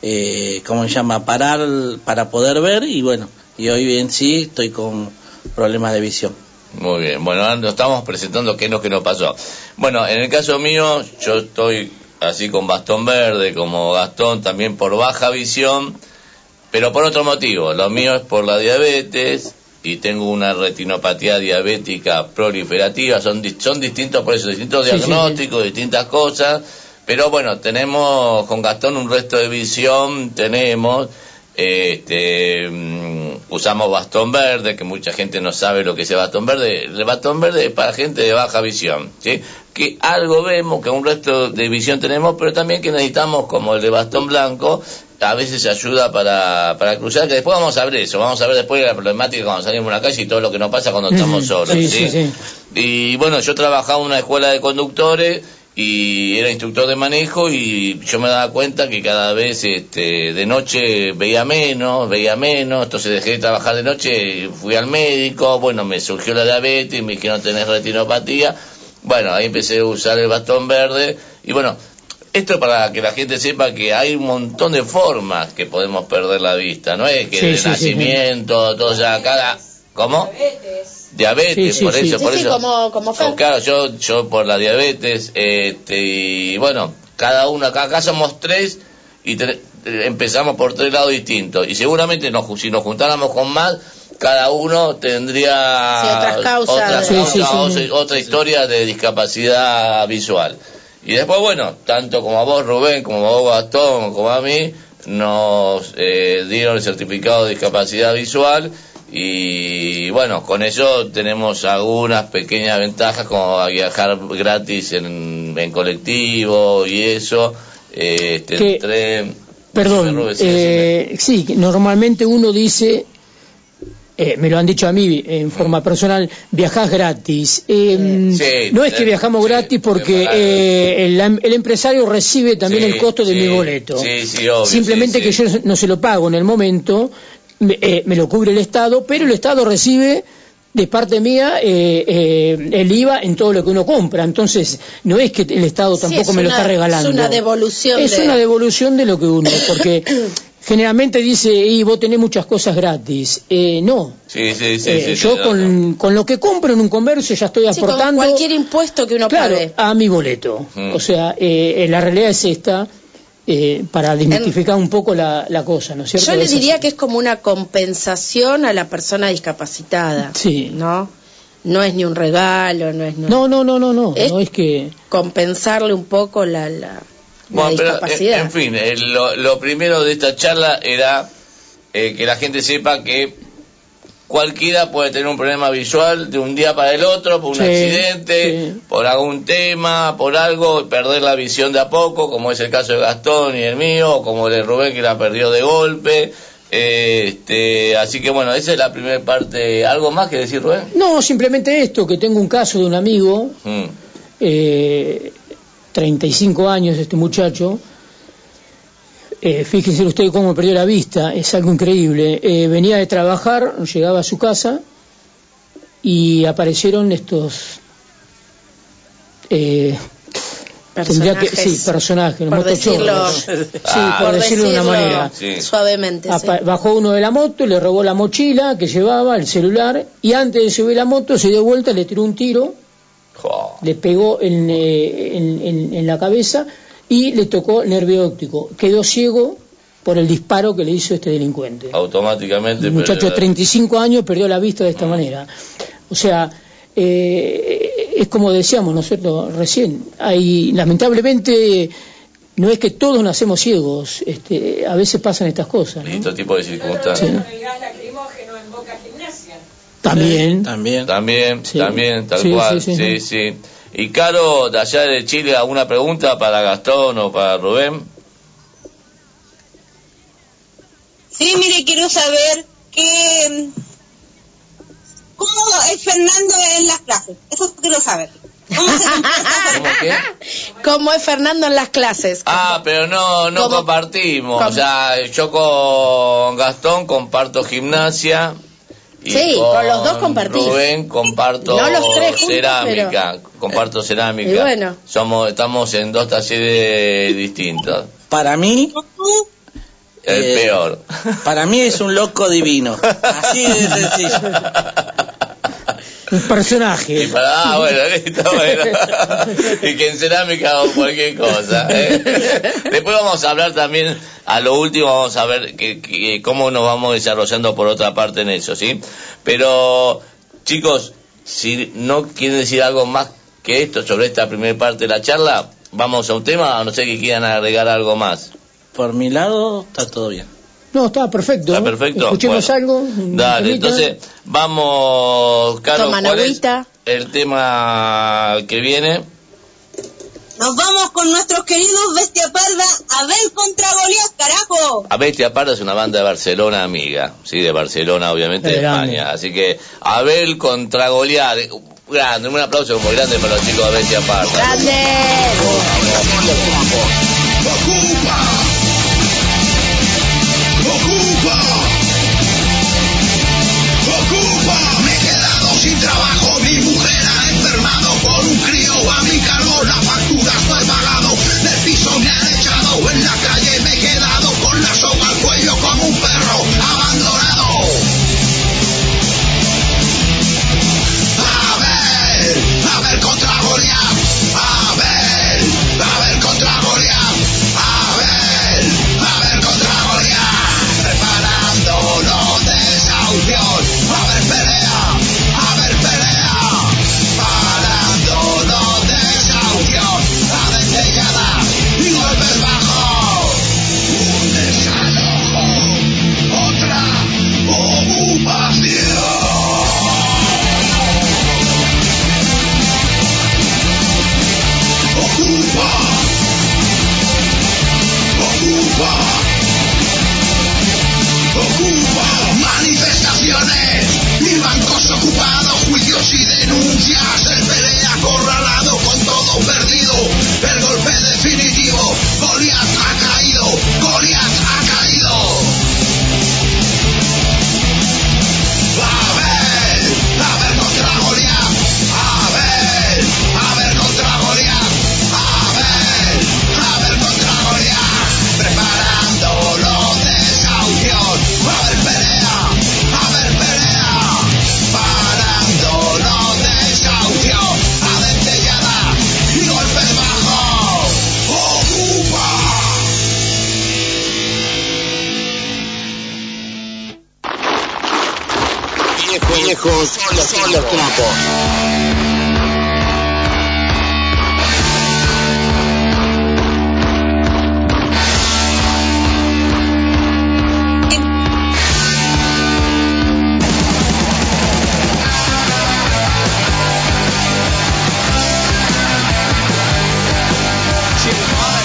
eh, ¿cómo se llama?, parar para poder ver y bueno, y hoy en sí estoy con problemas de visión.
Muy bien, bueno, nos estamos presentando qué es lo que nos pasó. Bueno, en el caso mío, yo estoy así con bastón verde, como Gastón, también por baja visión, pero por otro motivo. Lo mío es por la diabetes y tengo una retinopatía diabética proliferativa. Son, son distintos, por eso, distintos
Sí, sí,
diagnósticos, distintas cosas. Pero bueno, tenemos con Gastón un resto de visión, tenemos, este, mm, usamos bastón verde, que mucha gente no sabe lo que es el bastón verde. El bastón verde es para gente de baja visión, ¿sí? Que algo vemos, que un resto de visión tenemos, pero también que necesitamos, como el de bastón blanco, a veces ayuda para, para cruzar, que después vamos a ver eso, vamos a ver después la problemática cuando salimos a la calle y todo lo que nos pasa cuando estamos solos,
sí,
¿sí?
sí, sí.
Y bueno, yo trabajaba en una escuela de conductores y era instructor de manejo y yo me daba cuenta que cada vez este, de noche veía menos, veía menos, entonces dejé de trabajar de noche, fui al médico, bueno, me surgió la diabetes, me dijeron tenés retinopatía, bueno, ahí empecé a usar el bastón verde y bueno, esto es para que la gente sepa que hay un montón de formas que podemos perder la vista, no es que
Sí,
de
sí, sí,
nacimiento, todo ya cada... ¿Cómo? Diabetes,
Sí, sí,
por
sí.
eso,
Sí,
por
sí,
eso.
como, como.
Oh, Claro, yo, yo por la diabetes, este, y bueno, cada uno, acá, acá somos tres y tre- empezamos por tres lados distintos. Y seguramente nos, ju- si nos juntáramos con más, cada uno tendría
Sí, otras causas.
otras
sí, sí.
otra historia de discapacidad visual. Y después, bueno, tanto como a vos, Rubén, como a vos, Gastón, como a mí, nos eh, dieron el certificado de discapacidad visual y bueno, con eso tenemos algunas pequeñas ventajas como a viajar gratis en, en colectivo y eso, eh, este,
Que-
tren.
Perdón,
Rubén,
eh, sí, que normalmente uno dice, eh, me lo han dicho a mí en forma personal, viajás gratis. Eh,
Sí,
no es que
eh,
viajamos
sí,
gratis porque eh, el, el empresario recibe también
Sí,
el costo de
sí,
mi boleto.
sí, sí, obvio,
Simplemente
sí,
que
sí.
yo no se lo pago en el momento, me, eh, me lo cubre el Estado, pero el Estado recibe de parte mía eh, eh, el IVA en todo lo que uno compra. Entonces, no es que el Estado
Sí,
tampoco
es
me lo está regalando.
Es una devolución.
Es
de-
una devolución de lo que uno, porque (coughs) generalmente dice, y vos tenés muchas cosas gratis. Eh, no.
Sí, sí, sí.
Eh,
sí,
yo
sí,
con, con lo que compro en un comercio ya estoy
con
aportando
cualquier impuesto que uno
claro,
pague.
a mi boleto.
Mm.
O sea, eh, eh, la realidad es esta, eh, para desmitificar un poco la, la cosa, ¿no es cierto?
Yo le diría que es como una compensación a la persona discapacitada.
Sí.
¿No? No es ni un regalo, no es.
No, no, no, no, no,
Es-
no es que...
compensarle un poco la, la, la
Bueno, pero,
discapacidad.
en, en fin, eh, lo, lo primero de esta charla era eh, que la gente sepa que cualquiera puede tener un problema visual de un día para el otro, por un
Sí,
accidente,
sí.
por algún tema, por algo, perder la visión de a poco, como es el caso de Gastón y el mío, o como el de Rubén que la perdió de golpe. Eh, este, así que bueno, esa es la primera parte. ¿Algo más que decir, Rubén?
No, simplemente esto, que tengo un caso de un amigo,
Mm,
eh, 35 años este muchacho, Eh, fíjense ustedes cómo perdió la vista, es algo increíble. Eh, venía de trabajar, llegaba a su casa y aparecieron estos eh, tendría que sí personajes los
Por
motochorros.
decirlo-
sí
Ah.
por
Por
decirlo de una manera
Sí.
Suavemente. sí.
Bajó uno de la moto le robó la mochila que llevaba el celular y antes de subir la moto se dio vuelta le tiró un tiro. Le pegó en, eh, en- en- en la cabeza y le tocó el nervio óptico quedó ciego por el disparo que le hizo este delincuente
Automáticamente.
el muchacho de
pero-
35 años perdió la vista de esta manera. O sea, eh, es como decíamos nosotros recién, hay lamentablemente no es que todos nacemos ciegos, este, a veces pasan estas cosas. ¿no?
Este tipo de circunstancias.
También.
También.
También,
Sí.
también, tal
Sí,
cual.
sí,
Sí,
sí,
sí, Y Caro, de allá de Chile, ¿alguna pregunta para Gastón o para Rubén?
Sí, mire, quiero saber que... ¿Cómo es Fernando en las clases? Eso quiero saber. ¿Cómo se comporta?
¿Cómo qué?
¿Cómo es Fernando en las clases?
Ah, pero no, no
¿Cómo?
compartimos.
¿Cómo?
O sea, yo con Gastón comparto gimnasia. Y
Sí, con los dos compartís.
Rubén comparto
No los tres juntos,
cerámica. Comparto cerámica.
Y bueno.
Somos, estamos en dos talleres distintos.
Para mí,
El
Eh,
peor.
para mí es un loco divino. (laughs) Así de sencillo.
Un personaje.
Y para, ah, bueno, listo, bueno. (laughs) y que en cerámica o cualquier cosa. ¿eh? Después vamos a hablar también, a lo último vamos a ver que, que- cómo nos vamos desarrollando por otra parte en eso, ¿sí? Pero, chicos, si no quieren decir algo más que esto sobre esta primera parte de la charla, vamos a un tema, a no sé que quieran agregar algo más.
Por mi lado, está todo bien.
No, está perfecto.
¿Está perfecto?
Escuchemos
Bueno.
algo.
Dale, entonces vamos, Carlos,
Toman
¿cuál es
agüita.
el tema que viene?
Nos vamos con nuestros queridos Bestia Parda a ver contra Goliat, carajo.
A Bestia Parda es una banda de Barcelona amiga, sí, de Barcelona, obviamente, de
Grande.
España. Así que Abel contra Goliat, grande, un aplauso muy grande para los chicos de Bestia Parda.
¡Grande!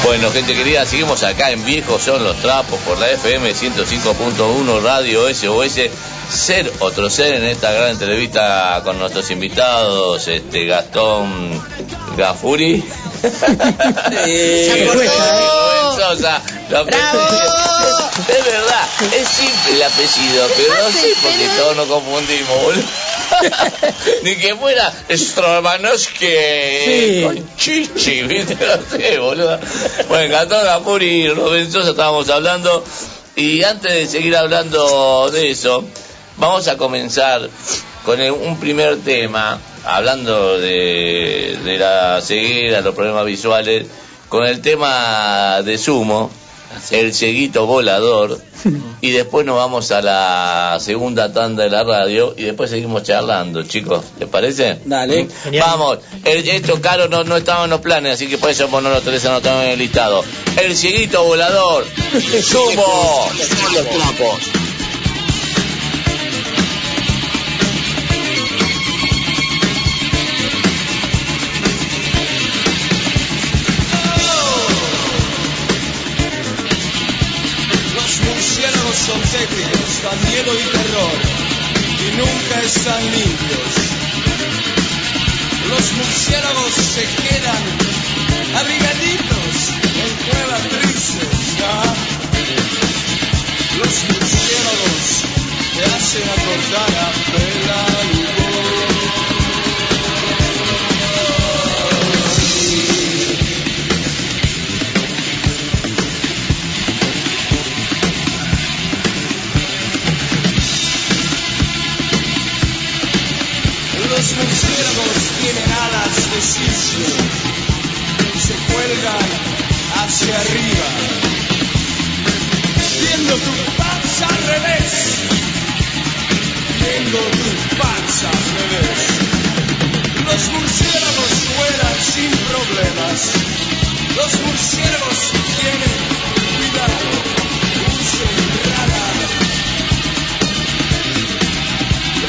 Bueno, gente querida, seguimos acá en Viejos son los trapos por la FM 105.1 Radio SOS. Ser otro ser en esta gran entrevista con nuestros invitados, este Gastón Gafuri.
Acordó. (laughs)
Sosa. Lo Es verdad, es simple el apellido, pero no sé por qué todos nos confundimos, boludo. (laughs) Ni que fuera Stromanowski
Sí.
con Chichi, ¿viste? No sé, boludo. Bueno, Cantón Amor y Rubén Sosa estábamos hablando. Y antes de seguir hablando de eso, vamos a comenzar con el- un primer tema, hablando de, de la ceguera, los problemas visuales, con el tema de Sumo, el cieguito volador, y después nos vamos a la segunda tanda de la radio y después seguimos charlando, chicos, ¿les parece?
Dale.
Vamos, el, esto caro no, no estaba en los planes, así que por eso no lo tenés anotado en el listado. El cieguito volador, (laughs) Sumo.
Están limpios. Los murciélagos se quedan abrigaditos en cuevas tristes, ¿ya? Los murciélagos te hacen acordar a hacia arriba, viendo tu panza al revés, viendo tu panza al revés. Los murciélagos vuelan sin problemas, los murciélagos tienen cuidado, usen radar.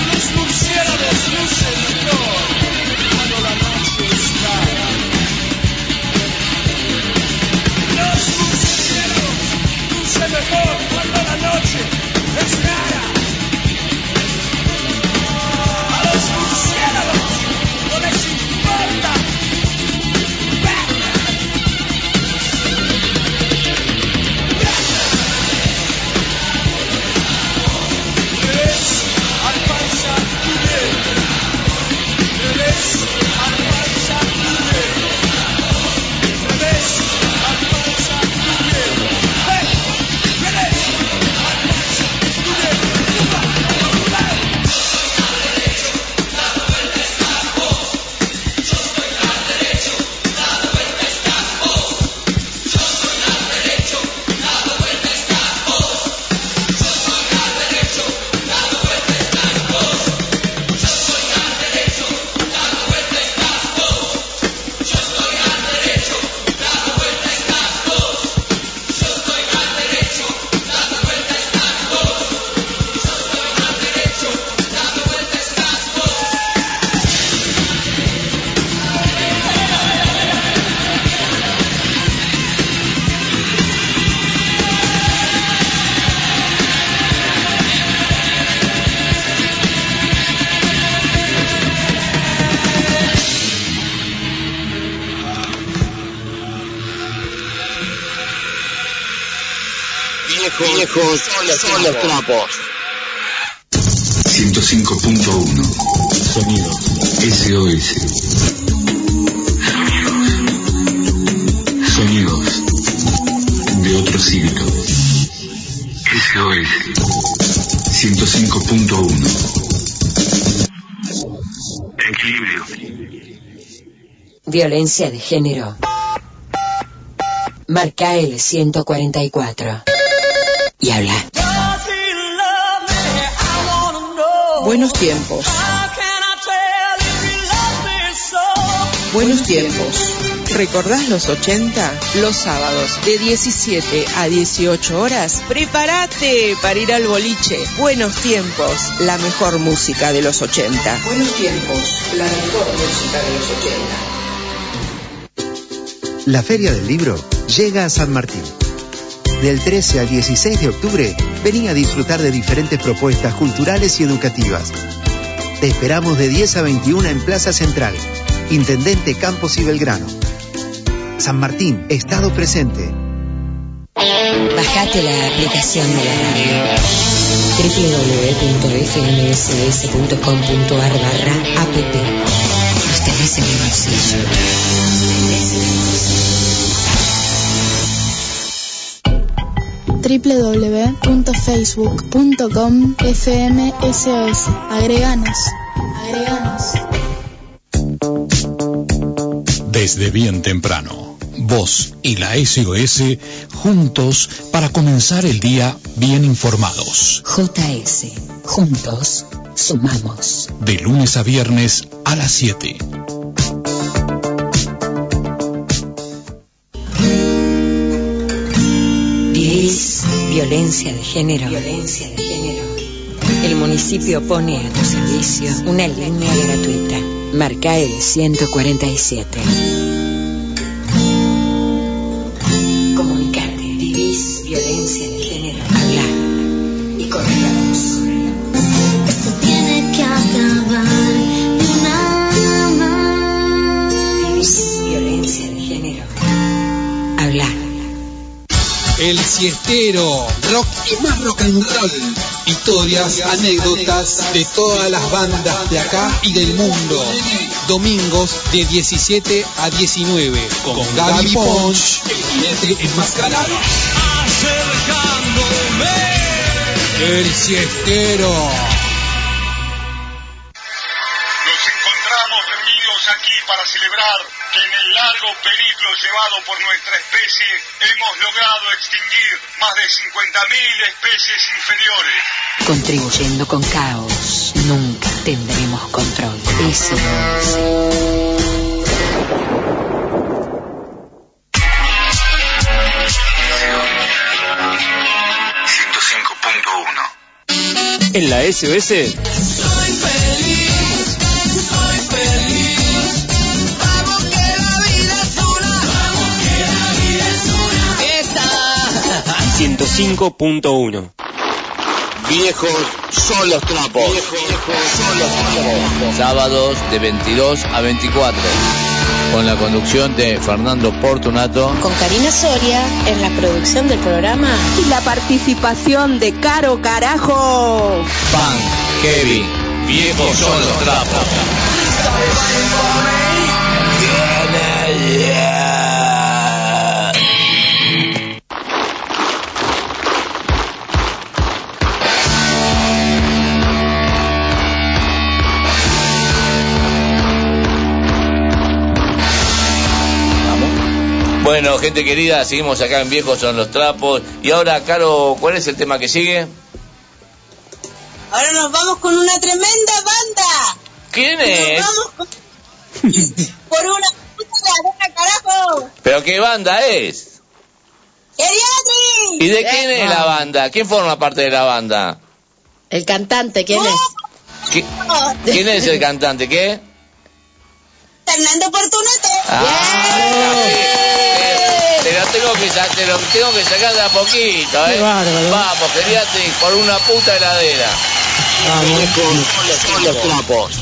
Los murciélagos lucen mejor
los trapos.
105.1 Sonido SOS Sonidos de otro siglo SOS 105.1 Equilibrio
Violencia de género. Marca el 144. Y habla.
Buenos tiempos. Buenos tiempos. ¿Recordás los 80? Los sábados de 17 a 18 horas, prepárate para ir al boliche. Buenos tiempos, la mejor música de los 80. Buenos tiempos, la mejor música de los 80.
La Feria del Libro llega a San Martín. Del 13 al 16 de octubre, vení a disfrutar de diferentes propuestas culturales y educativas. Te esperamos de 10 a 21 en Plaza Central, Intendente Campos y Belgrano. San Martín, Estado presente.
Bajate la aplicación de la radio www.fmss.com.ar barra app. Los tenés en el bolsillo.
www.facebook.com FMSOS. Agreganos. Agreganos.
Desde bien temprano, vos y la SOS juntos para comenzar el día bien informados.
JS. Juntos sumamos.
De lunes a viernes a las 7.
Violencia de género. El municipio pone a tu servicio una línea gratuita. Marca el 147.
Siestero, rock y más rock and roll. Historias, anécdotas de todas las bandas de acá y del mundo. Domingos de 17 a 19 con Gaby Ponch, el jinete enmascarado. El siestero.
Nos encontramos reunidos aquí para celebrar que en el largo periplo llevado por nuestra especie hemos logrado extinguir más de 50.000 especies inferiores.
Contribuyendo con caos, nunca tendremos control. SOS.
En la SOS ciento cinco punto uno.
Viejos son los trapos.
Sábados de 22 a 24. Con la conducción de Fernando Portunato.
Con Karina Soria en la producción del programa.
Y la participación de Caro Carajo.
Pan, Kevin, viejos son los trapos. Bueno, gente querida, seguimos acá en Viejos son los trapos. Y ahora, Caro, ¿cuál es el tema que sigue?
Ahora nos vamos con una tremenda banda.
¿Quién
Nos
es?
vamos con- (laughs) por una puta carajo.
¿Pero qué banda es?
Geriatri.
¿Y de quién es la banda? ¿Quién forma parte de la banda?
El cantante, ¿quién es?
¿Qui- ¿Quién es el cantante? ¿Qué?
Fernando Fortunato.
Lo tengo que, sa- te lo tengo que sacar de a poquito, ¿eh?
Qué bárbaro.
Vamos, queríate por una puta heladera.
Viejos son los trapos.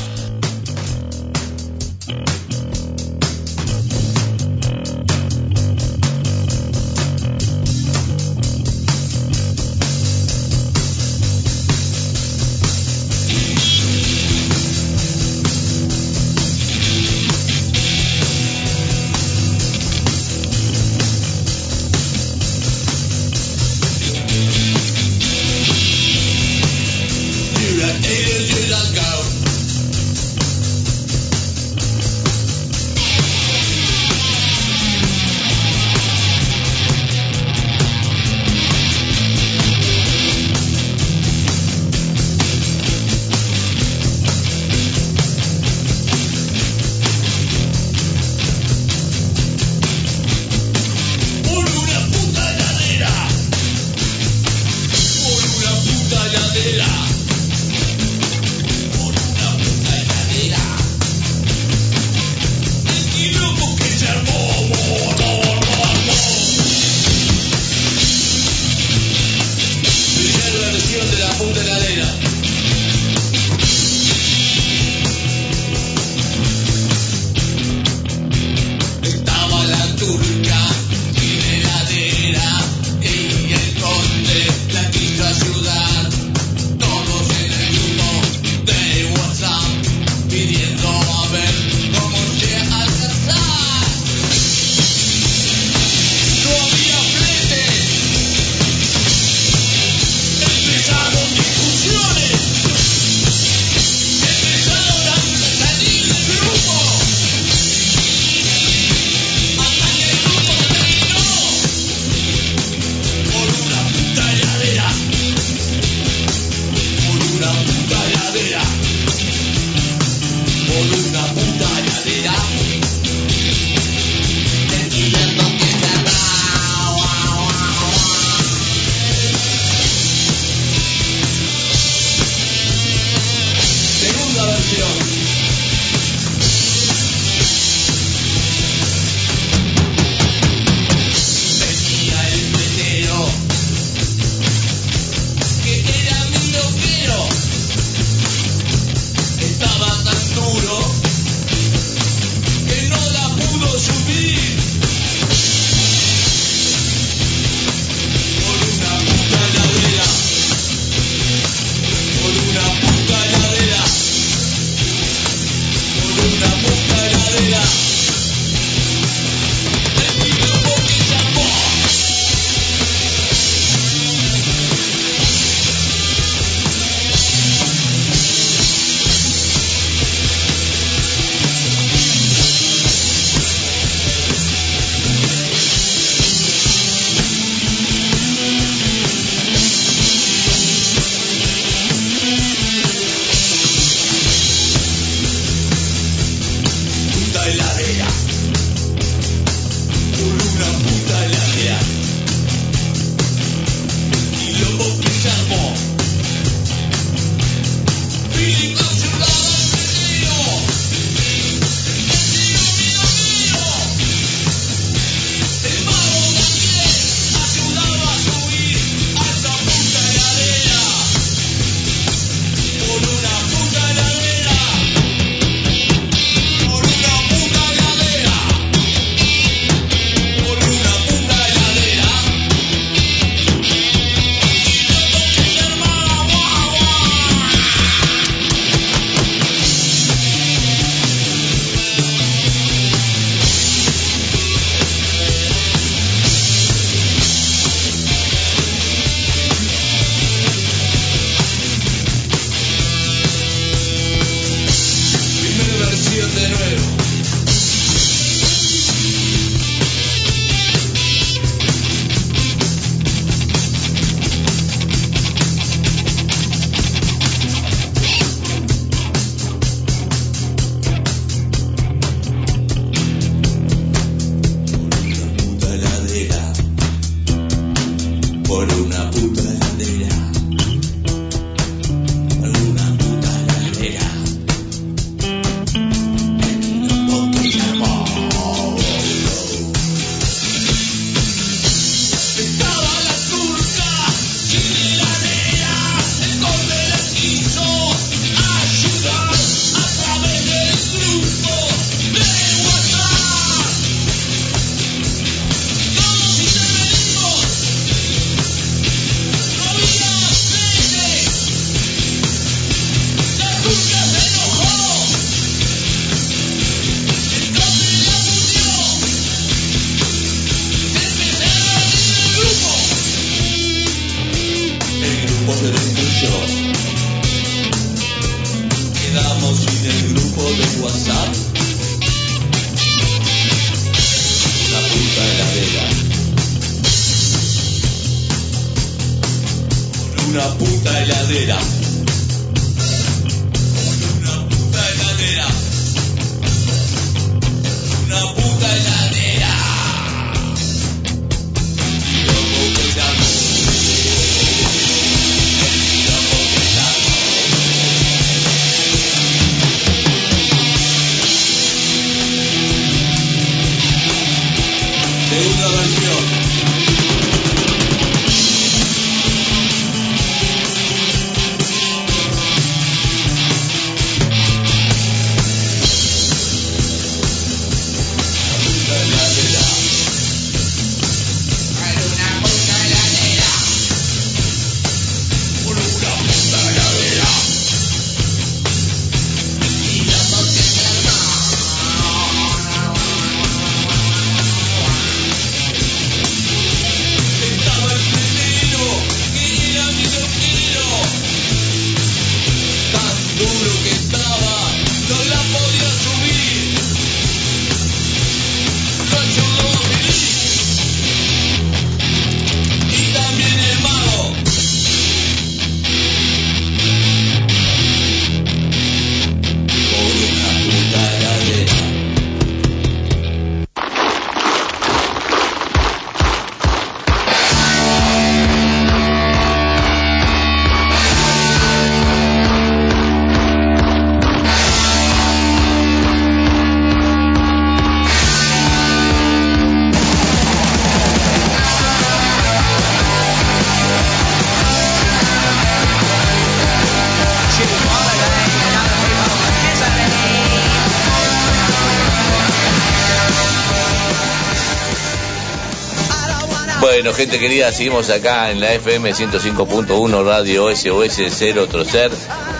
Gente querida, seguimos acá en la FM 105.1 Radio SOS 0 Trocer.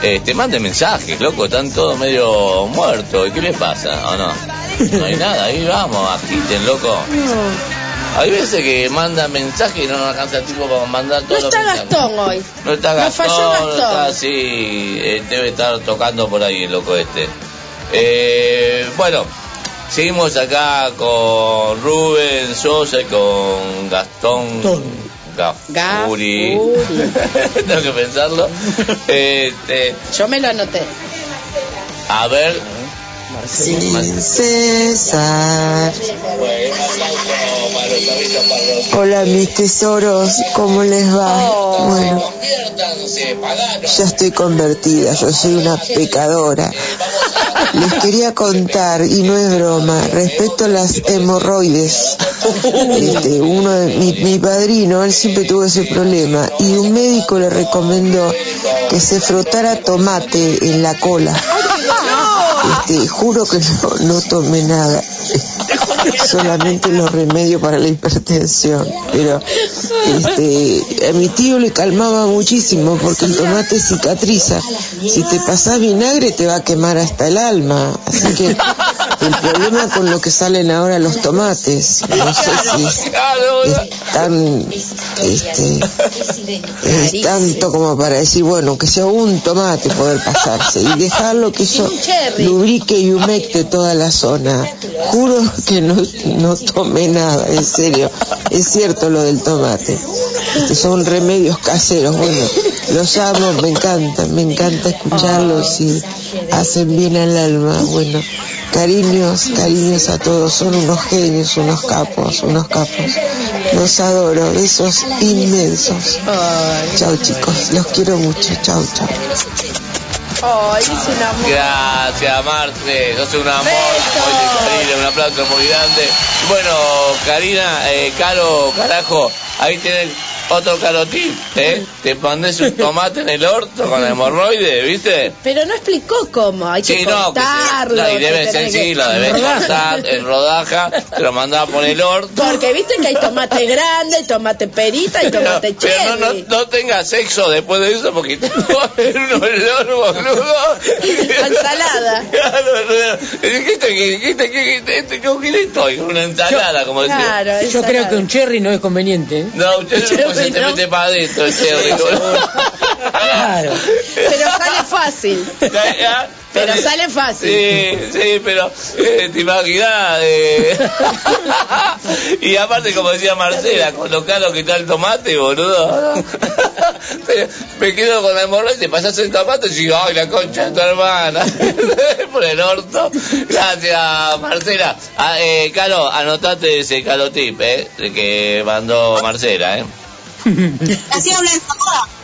Este, manden mensajes, loco, están todos medio muertos. ¿Y ¿Qué les pasa? ¿O no? No hay nada, ahí vamos, agiten, loco. Hay veces que mandan mensajes y no nos alcanza el tiempo para mandar
No
todos los
está. Gastón hoy.
No está Gastón, no
Gastón.
está así, eh, debe estar tocando por ahí el loco este. Eh, bueno, seguimos acá con Rubén Sosa y con Gastón Gafuri. (laughs) Tengo que pensarlo. (laughs) Este,
Yo me lo anoté.
a ver.
Sin César. Hola mis tesoros, ¿cómo les va? Bueno, ya estoy convertida, yo soy una pecadora. Les quería contar, y no es broma, respecto a las hemorroides. Este, uno de, mi, mi padrino, él siempre tuvo ese problema, y un médico le recomendó que se frotara tomate en la cola. Juro que no, no tomé nada, solamente los remedios para la hipertensión, pero este, a mi tío le calmaba muchísimo porque el tomate cicatriza. Si te pasas vinagre te va a quemar hasta el alma, así que el problema con lo que salen ahora los tomates, no sé si (laughs) es, es tan, este, es tanto como para decir, bueno, que sea un tomate poder pasarse y dejarlo que eso lubrique y humecte toda la zona. Juro que no, no tomé nada, en serio. Es cierto lo del tomate. Este, son remedios caseros, bueno, los amo, me encantan, me encanta escucharlos y hacen bien al alma. Bueno, cariños, cariños a todos, son unos genios, unos capos, unos capos. Los adoro, besos inmensos. Chao chicos, los quiero mucho, chao, chao.
Ay, es un amor.
Gracias, Marte. Sos un amor. Karina, un aplauso muy grande. Bueno, Karina, eh, Caro, carajo, ahí tenés otro carotip, ¿eh? Te pones un tomate en el orto con hemorroide, ¿viste?
Pero no explicó cómo. Hay que
Sí, no,
cortarlo.
no, y debe ser, sí,
que-
lo debes cortar en rodaja, te lo mandaba por el orto.
Porque viste que hay tomate grande, tomate perita y tomate
Pero
cherry.
no, no, no tengas sexo después de eso porque te va a ver un olor, boludo.
Ensalada. (laughs)
Claro, que, dijiste que, este, ¿con quién estoy? Una ensalada, como decía.
Yo creo que un cherry no es conveniente. ¿eh?
No, usted no se te mete para adentro.
Claro.
Pero sale fácil. Pero sale fácil.
Sí, sí, pero eh, te imaginas. eh. y aparte, como decía Marcela, con lo caro que está el tomate, boludo. Pero me quedo con la hemorroide, te pasas el tomate y digo, ay, la concha de tu hermana. (laughs) Por el orto. Gracias, Marcela. Ah, eh, Caro, anotate ese calotip, eh, que mandó Marcela, eh.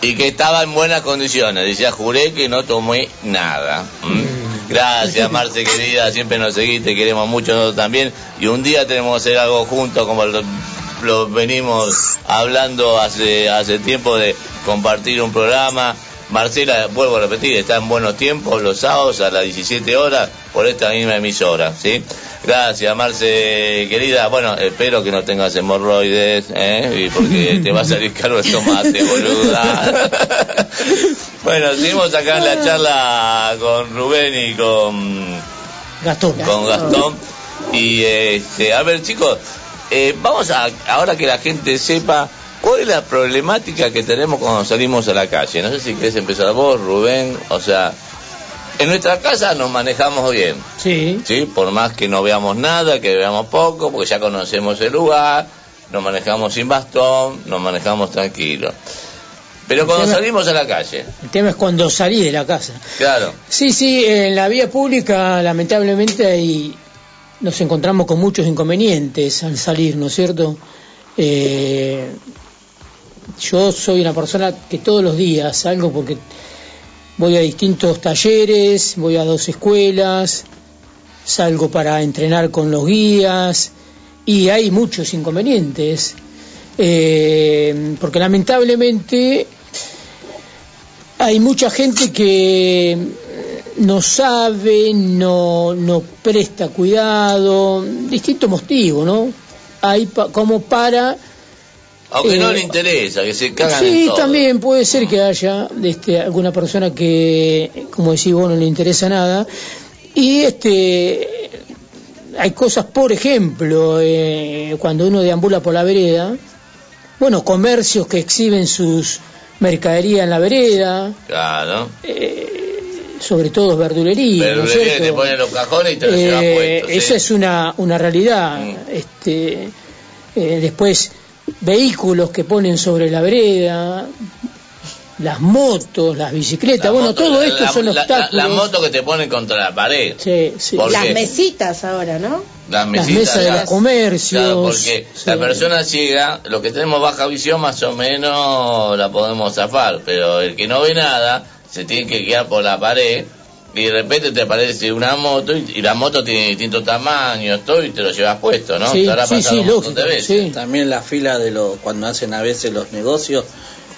Y que estaba en buenas condiciones. Decía, juré que no tomé nada. ¿Mm? Gracias, Marce, querida. Siempre nos seguís, te queremos mucho nosotros también. Y un día tenemos que hacer algo juntos, como lo, lo venimos hablando hace, hace tiempo de compartir un programa. Marcela, vuelvo a repetir, está en buenos tiempos los sábados a las 17 horas por esta misma emisora, ¿sí? Gracias, Marce, querida. Bueno, espero que no tengas hemorroides, ¿eh? Y porque te va a salir (laughs) caro el tomate, boluda. bueno, seguimos acá en la charla con Rubén y con
Gastón.
con Gastón. Y este, a ver, chicos, eh, vamos a, ahora que la gente sepa cuál es la problemática que tenemos cuando salimos a la calle. No sé si querés empezar vos, Rubén, o sea, En nuestra casa nos manejamos bien.
Sí.
¿sí? Por más que no veamos nada, que veamos poco, porque ya conocemos el lugar, nos manejamos sin bastón, nos manejamos tranquilos. Pero cuando
tema-
salimos a la calle,
El tema es cuando salí de la casa.
claro,
Sí, sí, en la vía pública lamentablemente ahí nos encontramos con muchos inconvenientes al salir, ¿no es cierto? Eh, yo soy una persona que todos los días salgo porque voy a distintos talleres, voy a dos escuelas, salgo para entrenar con los guías y hay muchos inconvenientes. Eh, porque lamentablemente hay mucha gente que no sabe, no, no presta cuidado, distintos motivos, ¿no? Hay pa- como para...
aunque no
Eh,
le interesa, que se cagan en
Sí,
todo.
también puede ser que haya este, alguna persona que, como decís vos, no le interesa nada. Y este, hay cosas, por ejemplo, eh, cuando uno deambula por la vereda, bueno, comercios que exhiben sus mercaderías en la vereda,
Claro.
sobre todo verdulería, ¿no
Verdulería que
cierto?
te ponen los cajones y te los
Eh,
puestos. sí. Mm.
esa es una, una realidad. Este, eh, después, vehículos que ponen sobre la vereda, las motos, las bicicletas, bueno,
moto-
todo
la-
esto
la-
son obstáculos.
La, la moto que te ponen contra la pared.
Sí, sí.
¿Por
Las mesitas ahora, ¿no?
Las
Las
mesitas,
mesas de los comercios.
Claro, porque
sí.
la persona ciega, lo que tenemos baja visión más o menos la podemos zafar, pero el que no ve nada se tiene que guiar por la pared y de repente te aparece una moto y, y la moto tiene distintos tamaños, todo y te lo llevas puesto, ¿no?
Sí,
Te habrá
sí, sí,
un montón
lógico,
de veces.
También la fila de los, cuando hacen a veces los negocios,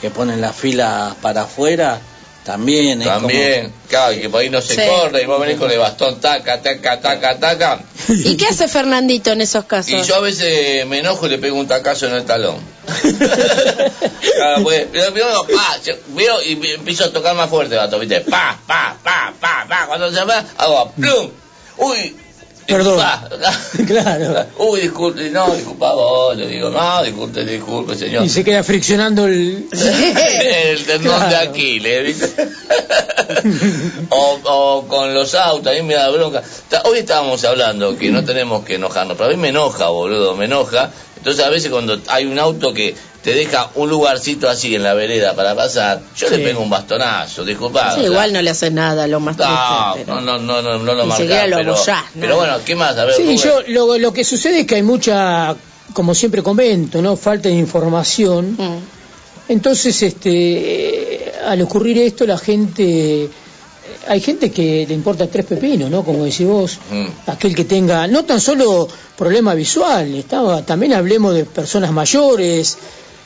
que ponen la fila para afuera, también es
También, claro, y que por ahí no se
Sí.
corre y vos venís con el bastón, taca, taca, taca, taca.
¿Y qué hace Fernandito en esos casos?
Y yo a veces me enojo y le pego un tacazo en el talón. (laughs) Claro, pues, pero primero, pa, yo veo y empiezo a tocar más fuerte, vato, ¿viste? Pa, pa, pa, pa, pa. Cuando se va, hago plum. Uy.
Perdón. (laughs) claro.
Uy, disculpe, no, disculpa vos, le digo, no, disculpe, disculpe, señor.
Y se queda friccionando el... (laughs)
el tendón de
Claro.
Aquiles, ¿viste? (laughs) o, o con los autos, a mí me da bronca. Hoy estábamos hablando que no tenemos que enojarnos, pero a mí me enoja, boludo, me enoja. Entonces a veces cuando hay un auto que te deja un lugarcito así en la vereda para pasar, yo le pego un bastonazo, disculpa.
Sí,
o sea,
igual no le hace nada, lo más
no,
triste.
no, no, no, no, no lo
Ni
marcás,
siquiera lo
pero,
¿no?
pero bueno, ¿qué más? A ver,
Sí, yo lo, lo que sucede es que hay mucha, como siempre comento, ¿no? Falta de información.
Mm.
Entonces, este, al ocurrir esto, la gente, hay gente que le importa tres pepinos, ¿no? Como decís vos,
Mm.
aquel que tenga, no tan solo problema visual, estaba, también hablemos de personas mayores,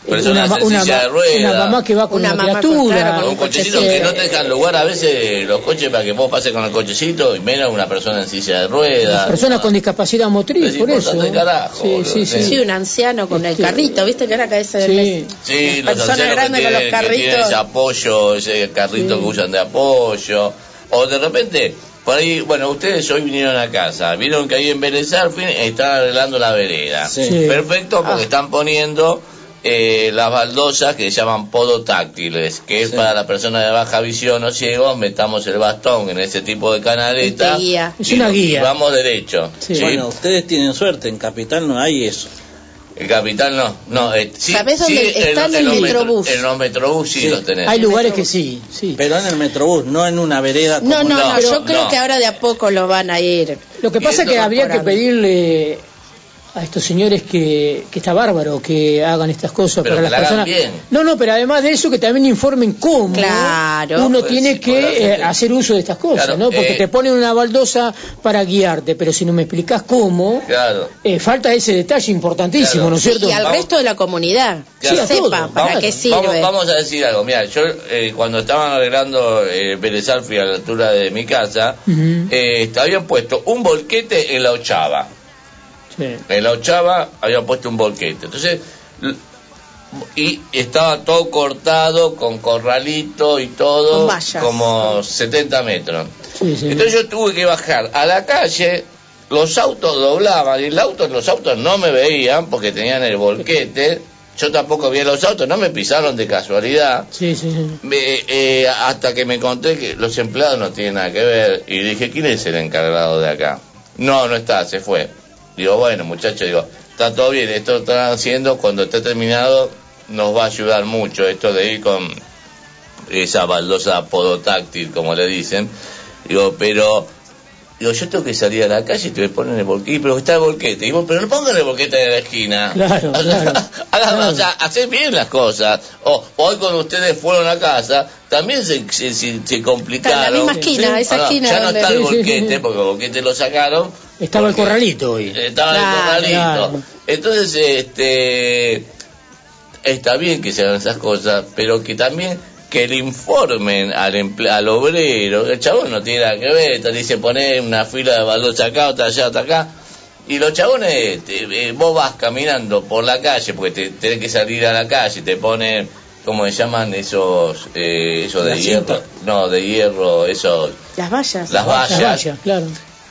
Personas en
una,
silla de ruedas.
una mamá que va con
Una
una,
mamá con-
criatura,
claro, con
un cochecito que no te dejan lugar a veces los coches para que vos pases con el cochecito y menos una persona en silla de ruedas.
personas con discapacidad motriz,
Es
por eso.
carajo,
sí,
boludo,
sí, sí.
Sí, un anciano con el carrito, ¿viste que ahora que ese
Sí.
Sí, los
personas
ancianos que
grandes con los
tienen, que tienen
carritos.
ese apoyo, ese carrito
Sí.
que usan de apoyo. O de repente, por ahí, bueno, ustedes hoy vinieron a casa, vieron que ahí en Vélez Arfield están arreglando la vereda.
Sí.
Sí.
Perfecto, porque
Ah.
están poniendo eh, las baldosas que se llaman podotáctiles, que es
Sí.
para la persona de baja visión o ciegos, metamos el bastón en ese tipo de canaleta.
Este guía.
Es
y-
una
y
guía.
vamos derecho.
Sí.
¿sí?
Bueno, ustedes tienen suerte, en Capital no hay eso.
El capital no, no, eh, sí,
¿Sabés
sí,
dónde está en el
los metro-
Metrobús?
En los metrobús sí,
Sí.
los tenés.
Hay lugares que sí, sí.
Pero en el Metrobús, no en una vereda
No,
como
no,
No,
yo creo
no.
que ahora de a poco lo van a ir.
Lo que pasa es que habría que pedirle a estos señores que, que está bárbaro que hagan estas cosas
Pero
para
que
las
la
personas.
bien.
No, no, pero además de eso que también informen cómo
Claro.
uno
Pues
tiene
sí,
que eh, hacer uso de estas cosas,
Claro,
¿no? Porque
eh,
te ponen una baldosa para guiarte, pero si no me explicas cómo,
Claro.
eh, falta ese detalle importantísimo,
Claro.
¿no es cierto?
Y al
Vamos.
resto de la comunidad,
Claro.
que
Sí, a
sepa
todo.
para
vamos,
qué sirve.
Vamos, vamos a decir algo. Mira, yo eh, cuando estaban arreglando eh, Vélez Arfield a la altura de mi casa, eh, habían puesto un volquete en la ochava.
Sí.
En la ochava habían puesto un volquete. Entonces, y estaba todo cortado con corralito y todo,
vallas.
como 70 metros.
Sí, sí.
Entonces yo tuve que bajar a la calle, los autos doblaban y el auto, los autos no me veían porque tenían el volquete. yo tampoco vi los autos, no me pisaron de casualidad.
Sí, sí, sí.
Me- eh, hasta que me encontré que los empleados no tienen nada que ver. Y dije, ¿quién es el encargado de acá? No, no está, se fue. Digo, bueno, muchachos, digo, está todo bien, esto lo están haciendo, cuando esté terminado nos va a ayudar mucho esto de ir con esa baldosa podotáctil, como le dicen. Digo, pero, digo, yo tengo que salir a la calle y te me ponen el volquete, pero está el volquete. Digo, pero no pongan el volquete en la esquina.
Claro, claro. (laughs)
Hagan, o sea, (laughs) hacer bien las cosas. O hoy cuando ustedes fueron a casa, también se, se, se- se complicaron.
Está en la misma esquina, esa
Ah, no,
esquina
Ya no está el (laughs) volquete, porque el volquete lo sacaron.
Estaba el corralito hoy.
Estaba
Claro,
el corralito.
claro.
Entonces, este, está bien que se hagan esas cosas, pero que también que le informen al, emple- al obrero. El chabón no tiene nada que ver, te dice poner una fila de baldosa acá, otra allá, otra acá. Y los chabones, te- eh, vos vas caminando por la calle, porque te, tenés que salir a la calle, te ponen, ¿cómo se llaman esos, eh, esos de hierro? No, de hierro, esos,
Las vallas.
las vallas.
Las vallas, claro.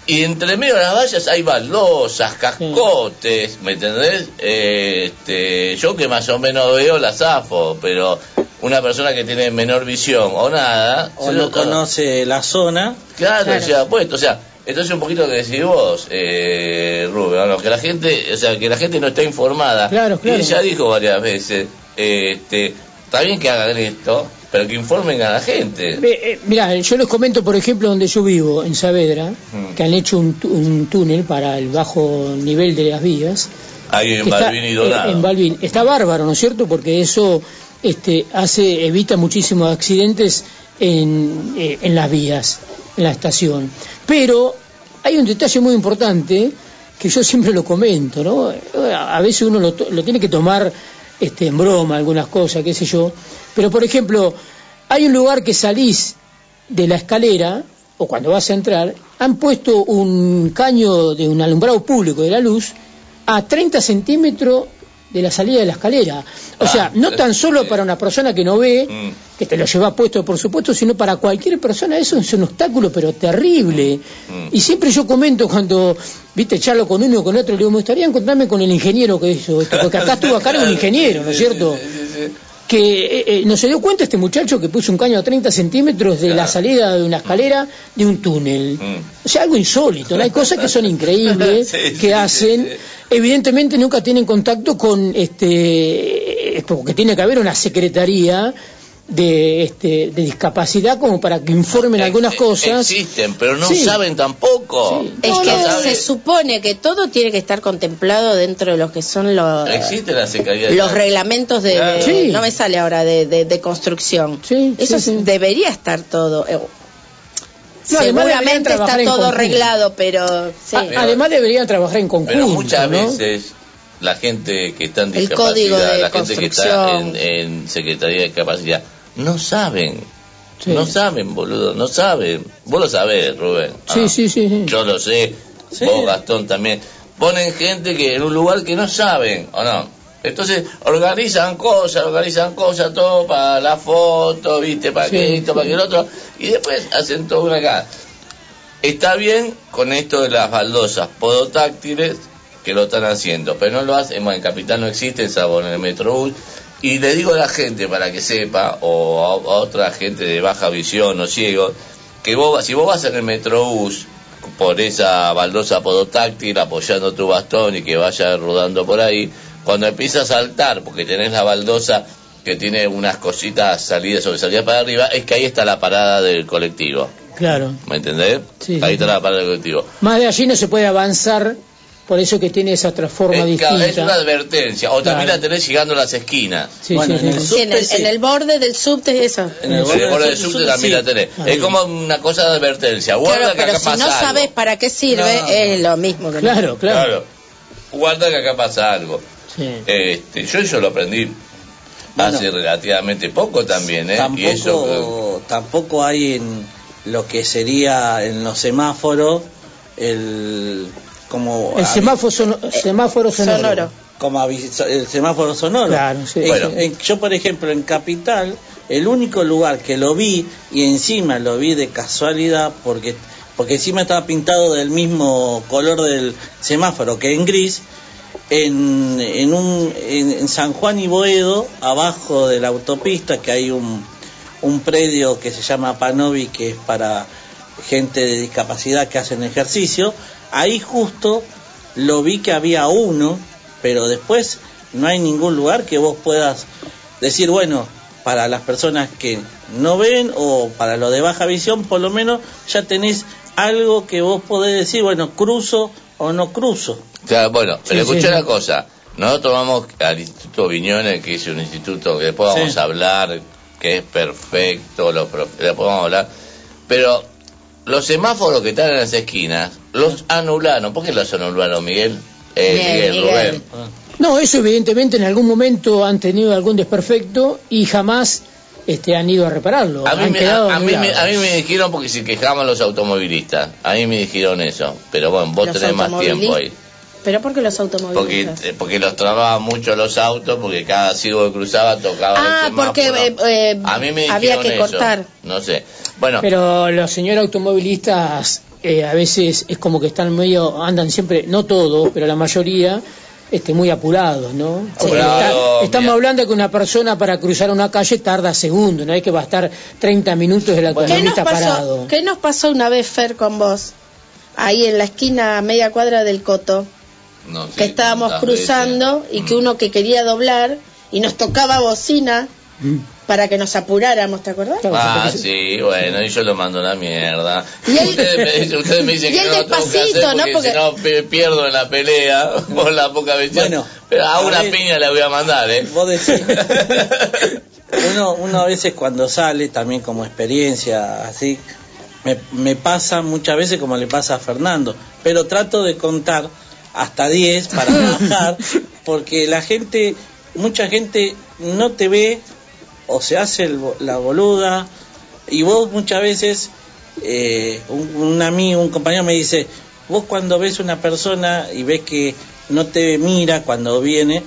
Y entre medio de las vallas hay baldosas, cascotes, ¿me entendés? Eh, este, yo que más o menos veo la zafo, pero una persona que tiene menor visión o nada...
O no
lo-
conoce la zona.
Claro,
Claro.
se ha puesto, o sea, entonces un poquito lo que decís vos, eh, Rubén, que la gente, o sea, que la gente no está informada.
Claro, claro.
Y ella dijo varias veces, eh, este, está bien que hagan esto, pero que informen a la gente.
Eh, eh, mirá, yo les comento, por ejemplo, donde yo vivo, en Saavedra,
Mm.
que han hecho un, un túnel para el bajo nivel de las vías.
Ahí en
que está,
Balvin y
eh, en Balvin. Está bárbaro, ¿no es cierto? Porque eso este, hace evita muchísimos accidentes en, eh, en las vías, en la estación. Pero hay un detalle muy importante que yo siempre lo comento, ¿no? A veces uno lo, lo tiene que tomar este, en broma, algunas cosas, qué sé yo. Pero, por ejemplo, hay un lugar que salís de la escalera, o cuando vas a entrar, han puesto un caño de un alumbrado público de la luz a 30 centímetros de la salida de la escalera. O sea, no tan solo para una persona que no ve, que te lo lleva puesto por supuesto, sino para cualquier persona eso es un obstáculo pero terrible. Y siempre yo comento cuando, viste, charlo con uno o con otro, le digo, me gustaría encontrarme con el ingeniero que hizo esto, porque acá estuvo a cargo un (laughs) ingeniero, ¿no es cierto? Que eh, eh, no se dio cuenta este muchacho que puso un caño a 30 centímetros de la salida de una escalera de un túnel. O sea, algo insólito, ¿no? Hay cosas que son increíbles, (laughs)
Sí,
que hacen. Evidentemente nunca tienen contacto con, este, eh, porque tiene que haber una secretaría de, este, de discapacidad como para que informen algunas cosas.
Existen, pero no
Sí.
saben tampoco.
Es
No
que se supone que todo tiene que estar contemplado dentro de lo que son los,
Existe la secretaría. de-
los reglamentos de,
Claro.
de-
Sí.
no me sale ahora de, de- de construcción. Eso
sí, sí.
debería estar todo. eh,
No, además deberían
seguramente está
trabajar en
todo arreglado, pero sí.
A- Además deberían trabajar en conjunto.
Pero muchas
¿no?
veces la gente que está en discapacidad, la gente que está en, en Secretaría de Discapacidad, no saben.
Sí.
No saben, boludo, no saben. Vos lo sabés, Rubén.
Sí,
Ah,
sí, sí, sí.
Yo lo sé, vos, Gastón, también. Ponen gente que en un lugar que no saben, ¿o no? Entonces organizan cosas, organizan cosas, todo para la foto, ¿viste? Para
Sí,
que esto, para que el otro. Y después hacen todo una acá. Está bien con esto de las baldosas podotáctiles que lo están haciendo, pero no lo hacen, bueno, en Capital no existe, salvo en el Metrobús. Y le digo a la gente para que sepa, o a, a otra gente de baja visión o ciego, que vos, si vos vas en el Metrobús por esa baldosa podotáctil apoyando tu bastón y que vaya rodando por ahí, cuando empieza a saltar, porque tenés la baldosa que tiene unas cositas salidas sobre salidas para arriba, es que ahí está la parada del colectivo.
Claro.
¿Me entendés?
Sí,
ahí
sí,
está la parada del colectivo.
Más de allí no se puede avanzar, por eso que tiene esa otra forma
Es,
distinta.
es una advertencia. O también
Claro.
la tenés llegando a las esquinas.
Sí,
Bueno,
sí,
en
sí,
el
sí.
En, el, en el borde del subte eso.
En el
Sí,
borde del
subte también
sí.
la tenés. Es como una cosa de advertencia. Guarda
Claro,
que
pero
acá
si
pasa
no
algo.
sabes para qué sirve,
No.
es lo mismo que no.
Claro, claro.
Claro. Guarda que acá pasa algo.
Sí.
Este, yo eso lo aprendí hace relativamente poco también, ¿eh? Y eso,
Tampoco, tampoco hay en lo que sería en los semáforos el como
El
avi-
semáforo, sono- semáforo sonoro.
Sonoro.
como el semáforo sonoro.
Claro, sí.
En-
Bueno.
en- yo por ejemplo en Capital el único lugar que lo vi y encima lo vi de casualidad porque porque encima estaba pintado del mismo color del semáforo que en gris en, en, un, en, en San Juan y Boedo, abajo de la autopista, que hay un, un predio que se llama Panovi, que es para gente de discapacidad que hacen ejercicio. Ahí justo lo vi que había uno, pero después no hay ningún lugar que vos puedas decir, bueno, para las personas que no ven o para lo de baja visión, por lo menos ya tenés algo que vos podés decir, bueno, cruzo o no cruzo.
O sea, bueno, pero
sí.
una cosa. Nosotros vamos al Instituto Viñones, que es un instituto que después vamos
Sí.
a hablar, que es perfecto, lo, después vamos a hablar. Pero los semáforos que están en las esquinas, los anularon. ¿Por qué los anularon, Miguel? Eh, Miguel,
Miguel.
Rubén.
No, eso evidentemente en algún momento han tenido algún desperfecto y jamás este, han ido a repararlo.
A mí,
han
me,
quedado
a, a mí me,
anulados.
a mí me dijeron porque se quejaban los automovilistas. A mí me dijeron eso. Pero bueno, vos
Los
tenés más tiempo ahí.
¿Pero por qué los
Porque,
automovilistas?
eh, porque los trababan mucho los autos, porque cada ciego que cruzaba tocaba
Ah, porque eh, eh,
A mí me
había que
eso.
cortar.
No sé. Bueno,
Pero los señores automovilistas eh, a veces es como que están medio, andan siempre, no todos, pero la mayoría, este, muy apurados, ¿no? Porque
Apurado,
está- estamos
mira.
hablando que una persona para cruzar una calle tarda segundos, no hay que va a estar 30 minutos el
¿Qué nos,
automovilista parado.
pasó, ¿Qué nos pasó una vez, Fer, con vos? Ahí en la esquina media cuadra del Coto,
no
que estábamos
veces.
cruzando y que uno que quería doblar y nos tocaba bocina
Mm.
para que nos apuráramos, ¿te acordás?
Ah, sí, bueno, y yo lo mando a la mierda.
Y él-
ustedes, me dicen, ustedes me dicen (laughs)
y
que
él
no lo tengo que
despacito,
hacer
¿no?
porque,
Porque-
si no pierdo en la pelea (laughs) por la poca visión.
Bueno,
Pero a
a
una
ver.
piña le voy a mandar, ¿eh?
Vos decís, (laughs) uno, uno a veces cuando sale, también como experiencia, así, me, me pasa muchas veces como le pasa a Fernando, pero trato de contar hasta 10 para (laughs) bajar, porque la gente, mucha gente no te ve o se hace el la boluda, y vos muchas veces, eh, un, un amigo, un compañero me dice, vos cuando ves una persona y ves que no te mira cuando viene,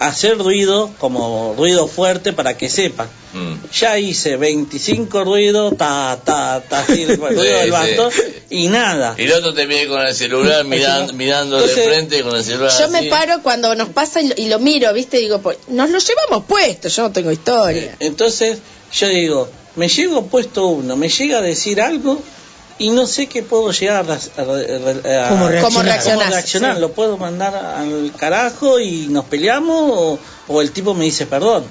hacer ruido como ruido fuerte para que sepa.
Mm.
Ya hice 25 ruidos, ta, ta, ta, así, (laughs) el ruido
Sí,
del
sí.
bastón, y nada.
Y el otro te viene con el celular (laughs) miran- mirando de frente con el celular
Yo me paro cuando nos pasa y lo, y lo miro, ¿viste? Y digo, pues, nos lo llevamos puesto, yo no tengo historia.
Entonces yo digo, me llego puesto uno, me llega a decir algo y no sé qué puedo llegar a, a- a- a-
¿Cómo reaccionar?
¿Cómo reaccionar.
Sí.
Lo puedo mandar al carajo y nos peleamos o, o el tipo me dice perdón.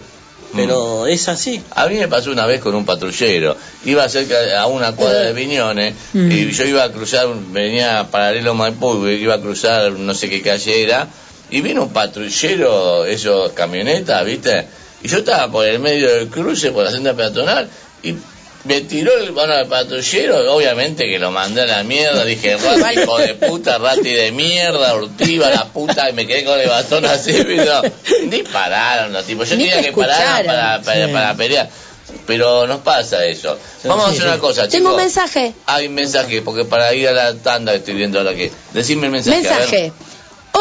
Pero es así.
A mí me pasó una vez con un patrullero. Iba cerca a una cuadra de Viñones
Mm.
y yo iba a cruzar, venía paralelo a Maipú, iba a cruzar no sé qué calle era y vino un patrullero, esos camionetas, ¿viste? Y yo estaba por el medio del cruce, por la senda peatonal y me tiró el bueno al patrullero, obviamente que lo mandé a la mierda, dije, hijo de puta, rati de mierda, urtiva, la puta, y me quedé con el bastón así, (laughs) pero dispararon los tipos, yo
Ni
quería que pararan para, para,
Sí.
para pelear, pero nos pasa eso. Vamos a hacer
sí.
una cosa,
Tengo un
chicos.
mensaje.
Hay un mensaje, porque para ir a la tanda estoy viendo ahora que... Decime el mensaje. a ver.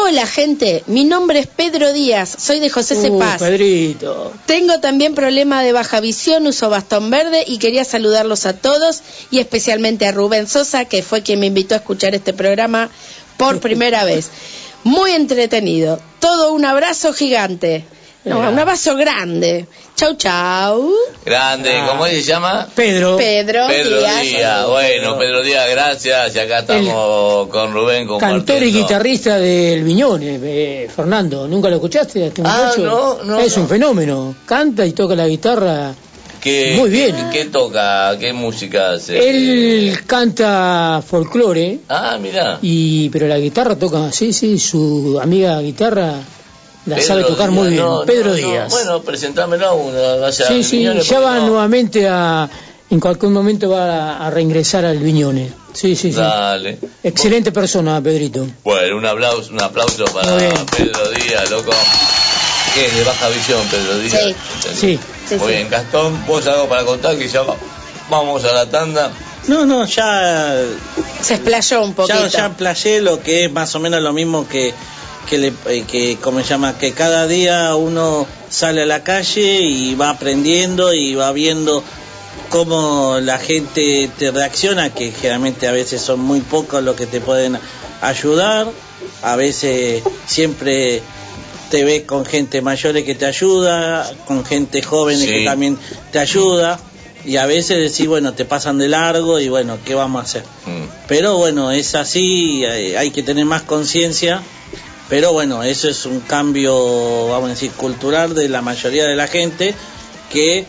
Hola gente, mi nombre es Pedro Díaz, soy de José
Uh,
Cepaz.
Pedrito.
Tengo también problema de baja visión, uso bastón verde y quería saludarlos a todos y especialmente a Rubén Sosa, que fue quien me invitó a escuchar este programa por primera vez. (laughs) Muy entretenido. Todo un abrazo gigante. No, un abrazo grande. Chau, chau.
Grande,
Ah.
¿cómo se llama?
Pedro.
Pedro,
Pedro
Díaz.
Díaz. Bueno, Pedro Díaz, gracias. Y acá estamos con Rubén compartiendo.
Cantor y guitarrista del Viñones, eh, Fernando. ¿Nunca lo escuchaste? este
Ah, no, no,
Es
no.
un fenómeno. Canta y toca la guitarra.
¿Qué,
Muy bien.
¿Qué, qué toca? ¿Qué música hace?
Él canta folclore,
Ah, mirá.
y pero la guitarra toca, sí, sí, su amiga guitarra la
Pedro
sabe tocar
Díaz,
muy bien.
no,
Pedro
no, no.
Díaz.
Bueno, presentámelo uno. Vaya
sí,
al
sí,
Viñones,
ya va
no.
nuevamente a, en cualquier momento va a, a reingresar al Viñones. Sí, sí, sí.
Dale.
Excelente persona, Pedrito.
Bueno, un aplauso, un aplauso para. Pedro Díaz, loco. ¿Qué es de baja visión, Pedro Díaz?
Sí.
Sí.
Sí,
Muy
sí.
bien, Gastón, vos algo para contar que ya va- vamos a la tanda.
No, no, ya
Se explayó un poquito.
Ya, ya playé lo que es más o menos lo mismo que que le eh, que como se llama que cada día uno sale a la calle y va aprendiendo y va viendo cómo la gente te reacciona, que generalmente a veces son muy pocos los que te pueden ayudar, a veces siempre te ves con gente mayores que te ayuda, con gente joven
Sí.
que también te ayuda, y a veces decís, bueno, te pasan de largo y bueno, ¿qué vamos a hacer?
Mm.
Pero bueno, es así, hay, hay que tener más conciencia, pero bueno, eso es un cambio, vamos a decir, cultural de la mayoría de la gente, que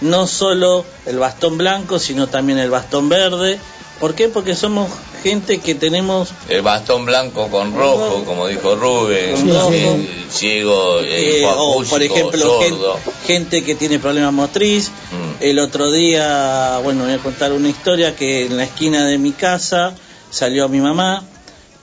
no solo el bastón blanco, sino también el bastón verde. ¿Por qué? Porque somos gente que tenemos
El bastón blanco con rojo, como dijo Rubén, el ciego, el
Eh, o por ejemplo gente que tiene problemas motriz
Mm.
el otro día bueno voy a contar una historia que en la esquina de mi casa salió mi mamá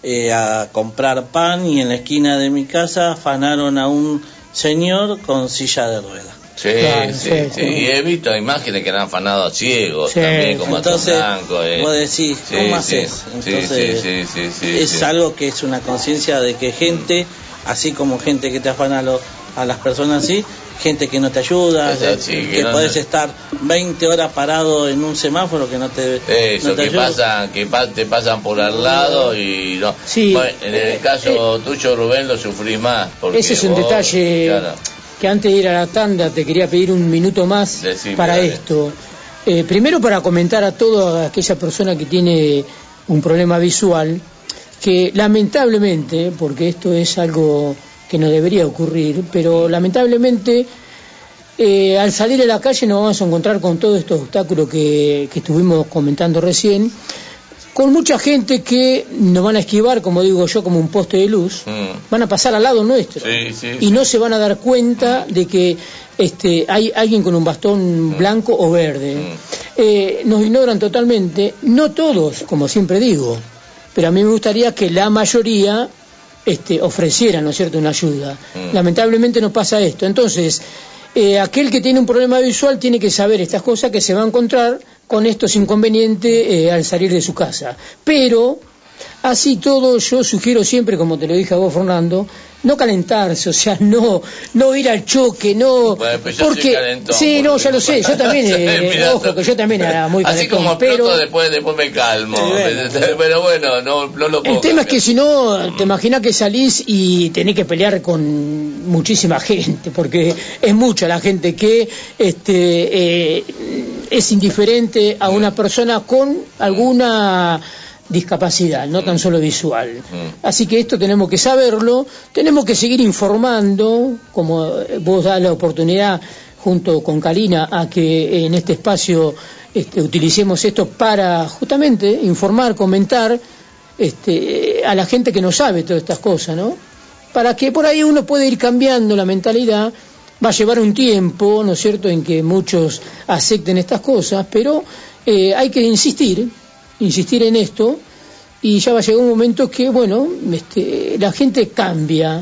eh, a comprar pan y en la esquina de mi casa afanaron a un señor con silla de ruedas
Sí,
Claro,
sí,
sí.
Y he visto imágenes que han afanado a ciegos
Sí,
también, bastón
entonces,
blanco. eh.
vos decís, ¿cómo
sí,
haces?
sí,
Entonces,
sí, sí, sí, sí,
es
sí.
algo que es una conciencia de que gente, así como gente que te afana a, lo- a las personas así, gente que no te ayuda,
así,
que,
que no-
podés estar 20 horas parado en un semáforo que no te,
Eso,
no te
que
ayuda.
pasan, que pa- te pasan por al lado y no. Bueno, en el caso tuyo, Rubén, lo sufrís más. Porque
Ese es un
vos,
detalle
claro,
que antes de ir a la tanda te quería pedir un minuto más
Decime,
para
dale.
esto. Eh, primero para comentar a toda aquella persona que tiene un problema visual, que lamentablemente, porque esto es algo que no debería ocurrir, pero lamentablemente eh, al salir a la calle nos vamos a encontrar con todos estos obstáculos que, que estuvimos comentando recién, con mucha gente que nos van a esquivar, como digo yo, como un poste de luz,
mm,
van a pasar al lado nuestro
sí, sí,
y no se van a dar cuenta de que este, hay alguien con un bastón blanco o verde. Eh, nos ignoran totalmente, no todos, como siempre digo, pero a mí me gustaría que la mayoría este, ofrecieran, ¿no es cierto?, una ayuda.
Mm.
Lamentablemente no pasa esto. Entonces, eh, aquel que tiene un problema visual tiene que saber estas cosas que se va a encontrar con estos inconvenientes eh, al salir de su casa. Pero, así todo, yo sugiero siempre, como te lo dije a vos, Fernando, no calentarse, o sea, (laughs) no, no ir al choque, no...
Bueno, pues yo soy
porque,
calentón,
sí, no, ya lo sé, yo también, (laughs) eh, ojo, que yo también era muy
Así
calentón,
como
pero...
después, después me calmo. (laughs) Pero bueno, no, no lo puedo
El tema es que si no, te imaginas que salís y tenés que pelear con muchísima gente, porque es mucha la gente que este, eh, es indiferente a una persona con alguna discapacidad, no tan solo visual. Así que esto tenemos que saberlo, tenemos que seguir informando, como eh, vos das la oportunidad junto con Karina a que en este espacio este, utilicemos esto para justamente informar, comentar este, a la gente que no sabe todas estas cosas, ¿no? Para que por ahí uno pueda ir cambiando la mentalidad, va a llevar un tiempo, ¿no es cierto?, en que muchos acepten estas cosas, pero eh, hay que insistir, insistir en esto, y ya va a llegar un momento que, bueno, este, la gente cambia.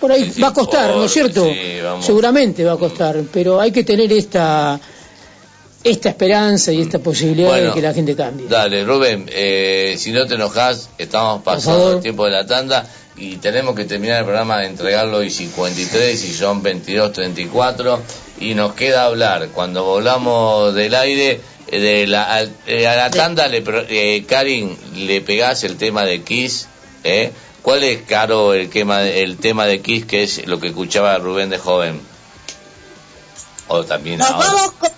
Por ahí va a costar, ¿no es cierto?
sí.
Seguramente va a costar, pero hay que tener esta esta esperanza y esta posibilidad
Bueno.
de que la gente cambie.
Dale, Rubén, eh, si no te enojas, estamos pasando el tiempo de la tanda y tenemos que terminar el programa de entregarlo y 53 y son 22.34 y nos queda hablar. Cuando volvamos del aire, de la, eh, a la tanda, le, eh, Karin, le pegás el tema de Kiss, ¿eh? ¿Cuál es, Caro, el tema, el tema de Kiss que es lo que escuchaba Rubén de joven? O también
Nos
ahora.
vamos con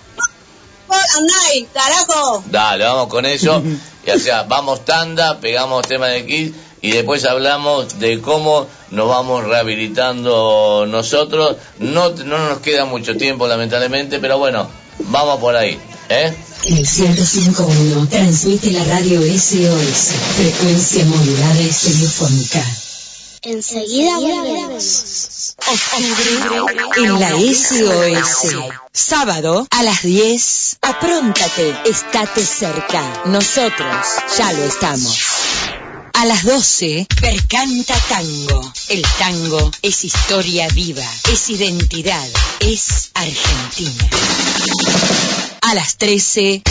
Night, carajo.
Dale, vamos con eso. Y, o sea, vamos tanda, pegamos tema de Kiss y después hablamos de cómo nos vamos rehabilitando nosotros. No, no nos queda mucho tiempo, lamentablemente, pero bueno, vamos por ahí. ¿Eh?
El 105.1 transmite la radio SOS, frecuencia modulada y telefónica.
Enseguida volvemos.
En la SOS. Sábado a las 10. Apróntate, estate cerca. Nosotros ya lo estamos. A las 12, Percanta Tango. El tango es historia viva, es identidad, es Argentina. A las 13,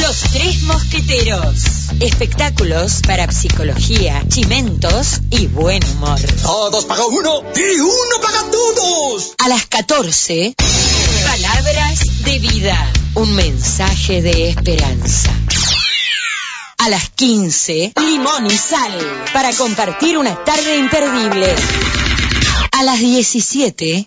Los Tres Mosqueteros. Espectáculos para psicología, chimentos y buen humor.
Todos pagan uno y uno paga todos.
A las 14, Palabras de vida. Un mensaje de esperanza. A las 15, limón y sal. Para compartir una tarde imperdible. A las 17,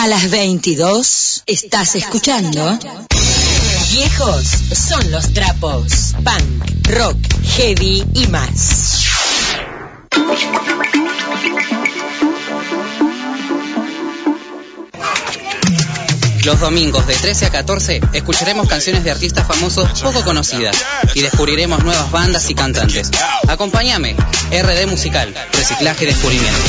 A las 22, estás escuchando. Viejos son los trapos, punk, rock, heavy y más.
Los domingos de 13 a 14 escucharemos canciones de artistas famosos poco conocidas y descubriremos nuevas bandas y cantantes. Acompáñame, RD Musical, Reciclaje y Descubrimiento.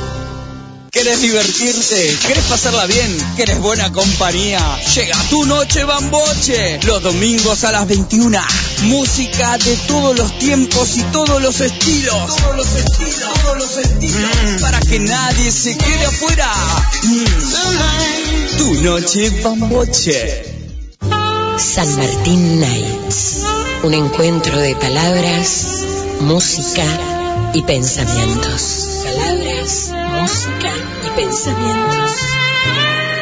¿Querés divertirte? ¿Querés pasarla bien? ¿Querés buena compañía? Llega tu noche bamboche. Los domingos a las 21. Música de todos los tiempos y todos los estilos. Todos los estilos, todos los estilos. Para que nadie se quede afuera. Mm. Tu noche bamboche.
San Martín Nights. Un encuentro de palabras, música y pensamientos. Palabras, música y pensamientos.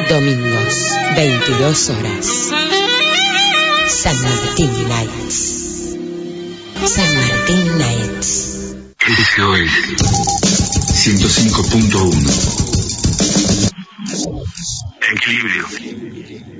Domingos, 22 horas. San Martín Nights. San Martín Nights.
SOS 105.1 Equilibrio.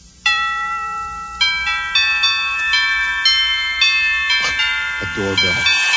A doorbell.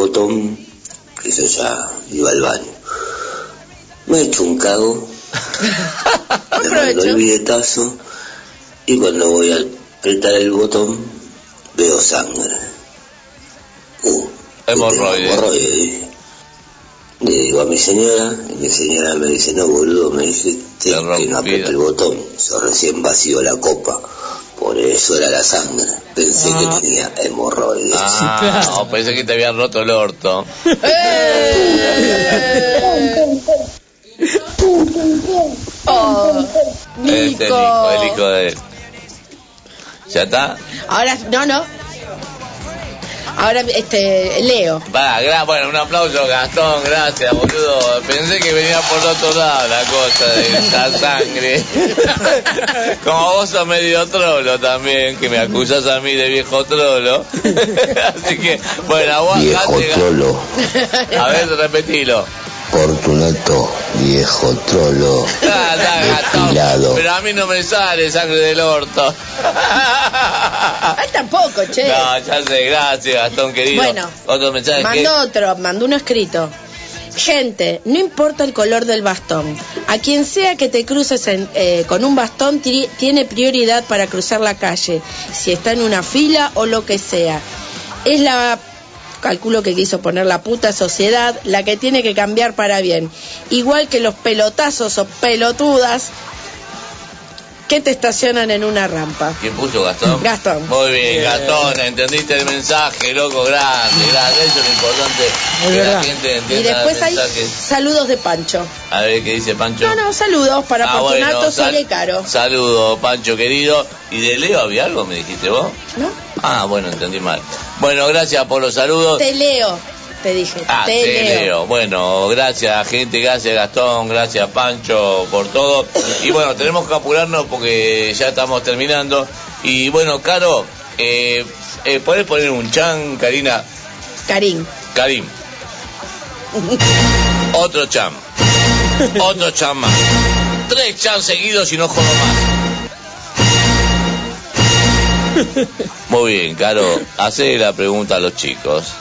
Botón, que yo ya iba al baño. Me he hecho un cago, (laughs) me mandó el billetazo y cuando voy a apretar el botón veo sangre. Uh,
hemorroides,
dije. Le digo a mi señora, y mi señora me dice, no boludo, me dijiste que no apreté el botón, yo recién vacío la copa, por eso era la sangre, pensé que tenía hemorroides.
Ah, no, pensé que te habían roto el orto.
Oh,
Este es el
Nico.
hijo, el hijo de él. ¿Ya está?
Ahora, no, no. Ahora, este, Leo.
Va, gra- bueno, un aplauso Gastón, gracias, boludo. Pensé que venía por otro lado la cosa de la sangre. (laughs) Como vos sos medio trolo también, que me acusás a mí de viejo trolo. (laughs) Así que, bueno,
Viejo
aguante.
trolo,
A ver, repetilo.
Fortunato, viejo trolo,
Ah,
despilado.
Pero a mí no me sale sangre del orto.
Ay, tampoco, che.
No, ya sé, gracias Gastón querido.
Bueno,
Otro mensaje que...
Mandó otro, mandó uno escrito. Gente, no importa el color del bastón. A quien sea que te cruces en- eh, con un bastón tiene prioridad para cruzar la calle, si está en una fila o lo que sea. Es la, calculo que quiso poner la puta sociedad, la que tiene que cambiar para bien. Igual que los pelotazos o pelotudas que te estacionan en una rampa.
¿Quién puso Gastón?
Gastón.
Muy bien, Gastón, entendiste el mensaje, loco, grande, grande. Eso es lo importante, que la gente
Y
entienda
después
el
hay saludos de Pancho.
A ver qué dice Pancho.
No, no, saludos para
Ah,
Fortunato
bueno, sal-
Sole Caro.
Saludo, Pancho querido. ¿Y de Leo había algo, me dijiste vos?
¿No?
Ah, bueno, entendí mal. Bueno, gracias por los saludos.
Te leo, te dije.
Ah,
te,
te
leo.
leo. Bueno, gracias gente, gracias Gastón, gracias Pancho por todo. Y bueno, tenemos que apurarnos porque ya estamos terminando. Y bueno, Caro, eh, eh, ¿podés poner un chan, Karina?
Karim.
Karim. (laughs) Otro chan. Otro chan más. Tres chan seguidos y no jodo más. (laughs) Muy bien, Caro, hace la pregunta a los chicos.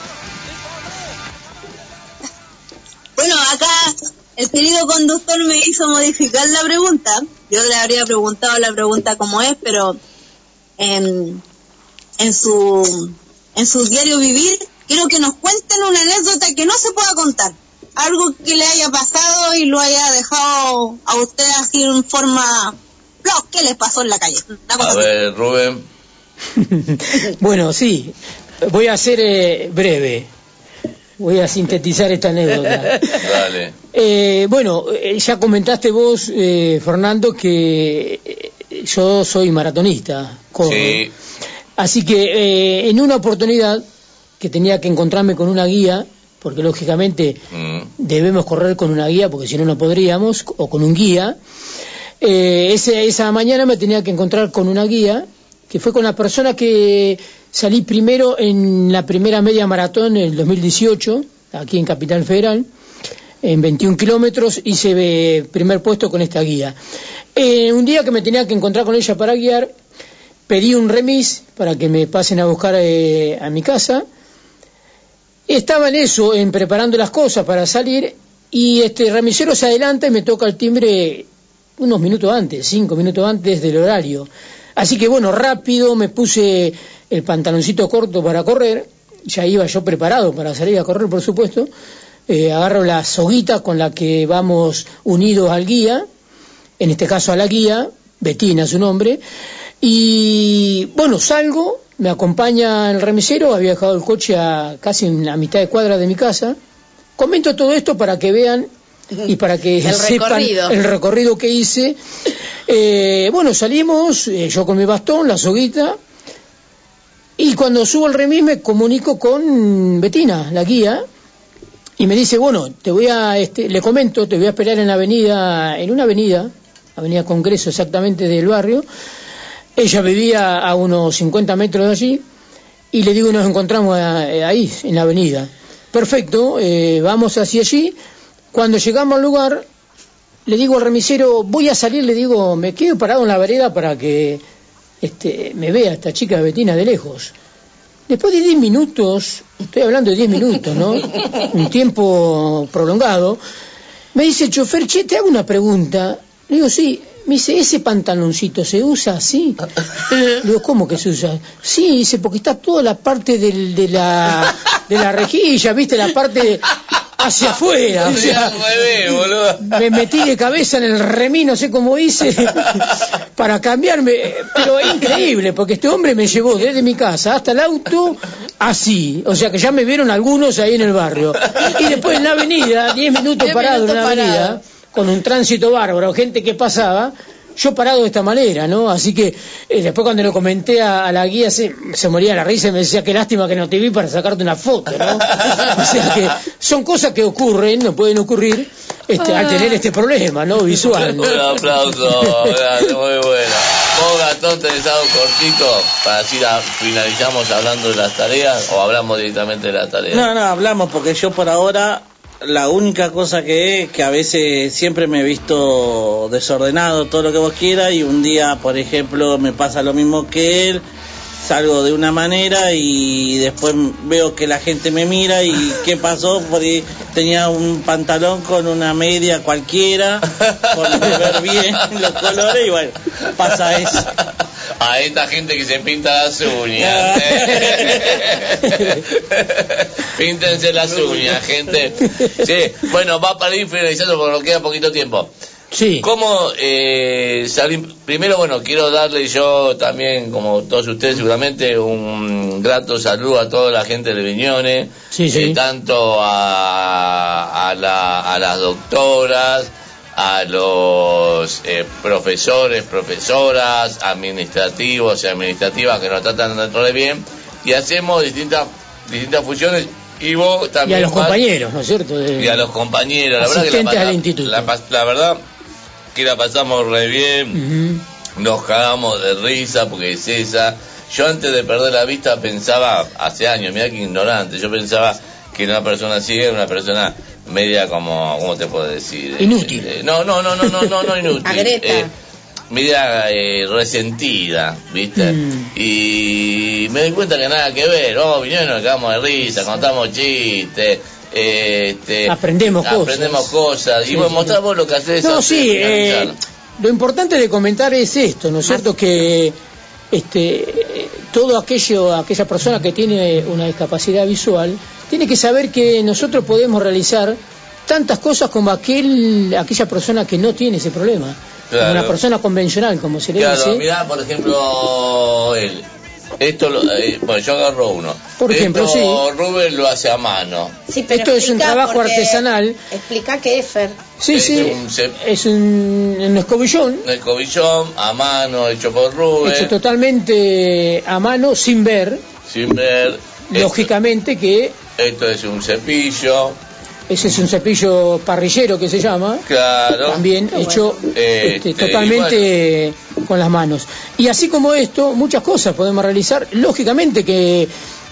El querido conductor me hizo modificar la pregunta. Yo le habría preguntado la pregunta como es, pero en, en su en su diario vivir quiero que nos cuenten una anécdota que no se pueda contar. Algo que le haya pasado y lo haya dejado a usted así en forma... ¿qué les pasó en la calle?
A ver, Rubén. (laughs)
Bueno, sí, voy a ser eh, breve. Voy a sintetizar esta anécdota. (laughs)
Dale.
Eh, bueno, eh, ya comentaste vos, eh, Fernando, que eh, yo soy maratonista. corro.
Sí.
Así que eh, en una oportunidad que tenía que encontrarme con una guía, porque lógicamente
Mm.
debemos correr con una guía, porque si no, no podríamos, o con un guía. Eh, ese- esa mañana me tenía que encontrar con una guía, que fue con la persona que salí primero en la primera media maratón en el 2018, aquí en Capital Federal, en 21 kilómetros, hice eh, primer puesto con esta guía. Eh, un día que me tenía que encontrar con ella para guiar, pedí un remis para que me pasen a buscar eh, a mi casa. Estaba en eso, en preparando las cosas para salir, y este remisero se adelanta y me toca el timbre unos minutos antes, cinco minutos antes del horario. Así que bueno, rápido me puse el pantaloncito corto para correr, ya iba yo preparado para salir a correr, por supuesto. Eh, agarro la soguita con la que vamos unidos al guía, en este caso a la guía, Betina su nombre, y bueno, salgo, me acompaña el remisero, había dejado el coche a casi la mitad de cuadra de mi casa. Comento todo esto para que vean y para que
El
sepan
recorrido.
el recorrido que hice. Eh, bueno, salimos, eh, yo con mi bastón, la soguita, y cuando subo al remis me comunico con Betina, la guía, y me dice, bueno, te voy a, este, le comento, te voy a esperar en la avenida, en una avenida, avenida Congreso exactamente del barrio. Ella vivía a unos 50 metros de allí, y le digo, nos encontramos eh, ahí, en la avenida. Perfecto, eh, vamos hacia allí. Cuando llegamos al lugar, le digo al remisero, voy a salir, le digo, me quedo parado en la vereda para que este, me vea esta chica Betina de lejos. Después de 10 minutos, estoy hablando de 10 minutos, ¿no? (laughs) Un tiempo prolongado, me dice el chofer, che, te hago una pregunta. Le digo, sí. Me dice, ¿ese pantaloncito se usa así? (laughs) Le digo, ¿cómo que se usa? Sí, dice, porque está toda la parte del- de, la, de la rejilla, ¿viste? La parte hacia afuera. O sea, me metí de cabeza en el remí, no sé cómo hice, (laughs) para cambiarme. Pero es increíble, porque este hombre me llevó desde mi casa hasta el auto así. O sea que ya me vieron algunos ahí en el barrio. Y después en la avenida, 10 minutos
Diez
parado
minutos
en la
parado.
avenida, con un tránsito bárbaro, gente que pasaba. Yo parado de esta manera, ¿no? Así que eh, después cuando lo comenté a, a la guía se, se moría la risa y me decía qué lástima que no te vi para sacarte una foto, ¿no? (laughs) O sea que son cosas que ocurren, no pueden ocurrir este, al tener este problema, ¿no? Visual. ¿no?
Un aplauso, (laughs) muy bueno. Vos, Gastón, tenés algo cortito para así la- finalizamos hablando de las tareas o hablamos directamente de las tareas.
No, no, hablamos porque yo por ahora la única cosa que es que a veces siempre me he visto desordenado, todo lo que vos quieras, y un día, por ejemplo, me pasa lo mismo que él, salgo de una manera y después veo que la gente me mira y (laughs) qué pasó, porque tenía un pantalón con una media cualquiera, por ver bien (laughs) los colores, y bueno, pasa eso.
A esta gente que se pinta las uñas. (laughs) Píntense las uñas, gente. Sí, bueno, va para ir finalizando porque nos queda poquito tiempo.
Sí.
¿Cómo eh, salir? Primero, bueno, quiero darle yo también, como todos ustedes seguramente, un grato saludo a toda la gente de Viñones,
Sí, sí.
eh, tanto a, a, la- a las doctoras, a los eh, profesores, profesoras, administrativos y administrativas que nos tratan dentro de bien y hacemos distintas distintas funciones y vos
Y
también
a los compañeros, ¿no es cierto? De-
y a los compañeros la verdad que la,
al instituto.
la pas- la verdad que la pasamos re bien nos cagamos de risa porque es esa. Yo antes de perder la vista pensaba, hace años, mira que ignorante, yo pensaba que una persona ciega era una persona media como, ¿cómo te puedo decir?
Inútil.
Eh, no, no, no, no, no, no, no (laughs) inútil.
Agreta.
Eh, media eh, resentida, ¿viste?
Mm.
Y me di cuenta que nada que ver, oh, vinieron y nos cagamos de risa, contamos chistes. este,
Aprendemos cosas.
aprendemos cosas.
Sí,
y bueno,
sí,
mostrá
no.
vos lo que haces.
No, sí, eh, lo importante de comentar es esto, ¿no es cierto? Que este, todo aquello, aquella persona que tiene una discapacidad visual, tiene que saber que nosotros podemos realizar tantas cosas como aquel, aquella persona que no tiene ese problema. Como una persona convencional, como se le
Claro,
dice.
mirá, por ejemplo, él. Esto, lo, eh, bueno, yo agarro uno.
Por ejemplo,
Esto Rubén lo hace a mano.
Sí, pero
Esto es un trabajo artesanal.
Explica qué es, Fer.
Sí,
Es
sí,
un
es un, un escobillón
Un escobillón a mano, hecho por Rubén,
hecho totalmente a mano, sin ver,
sin ver. Esto,
lógicamente que
esto es un cepillo,
ese es un cepillo parrillero que se llama,
claro.
también hecho
Este,
este, totalmente con las manos. Y así como esto, muchas cosas podemos realizar. Lógicamente que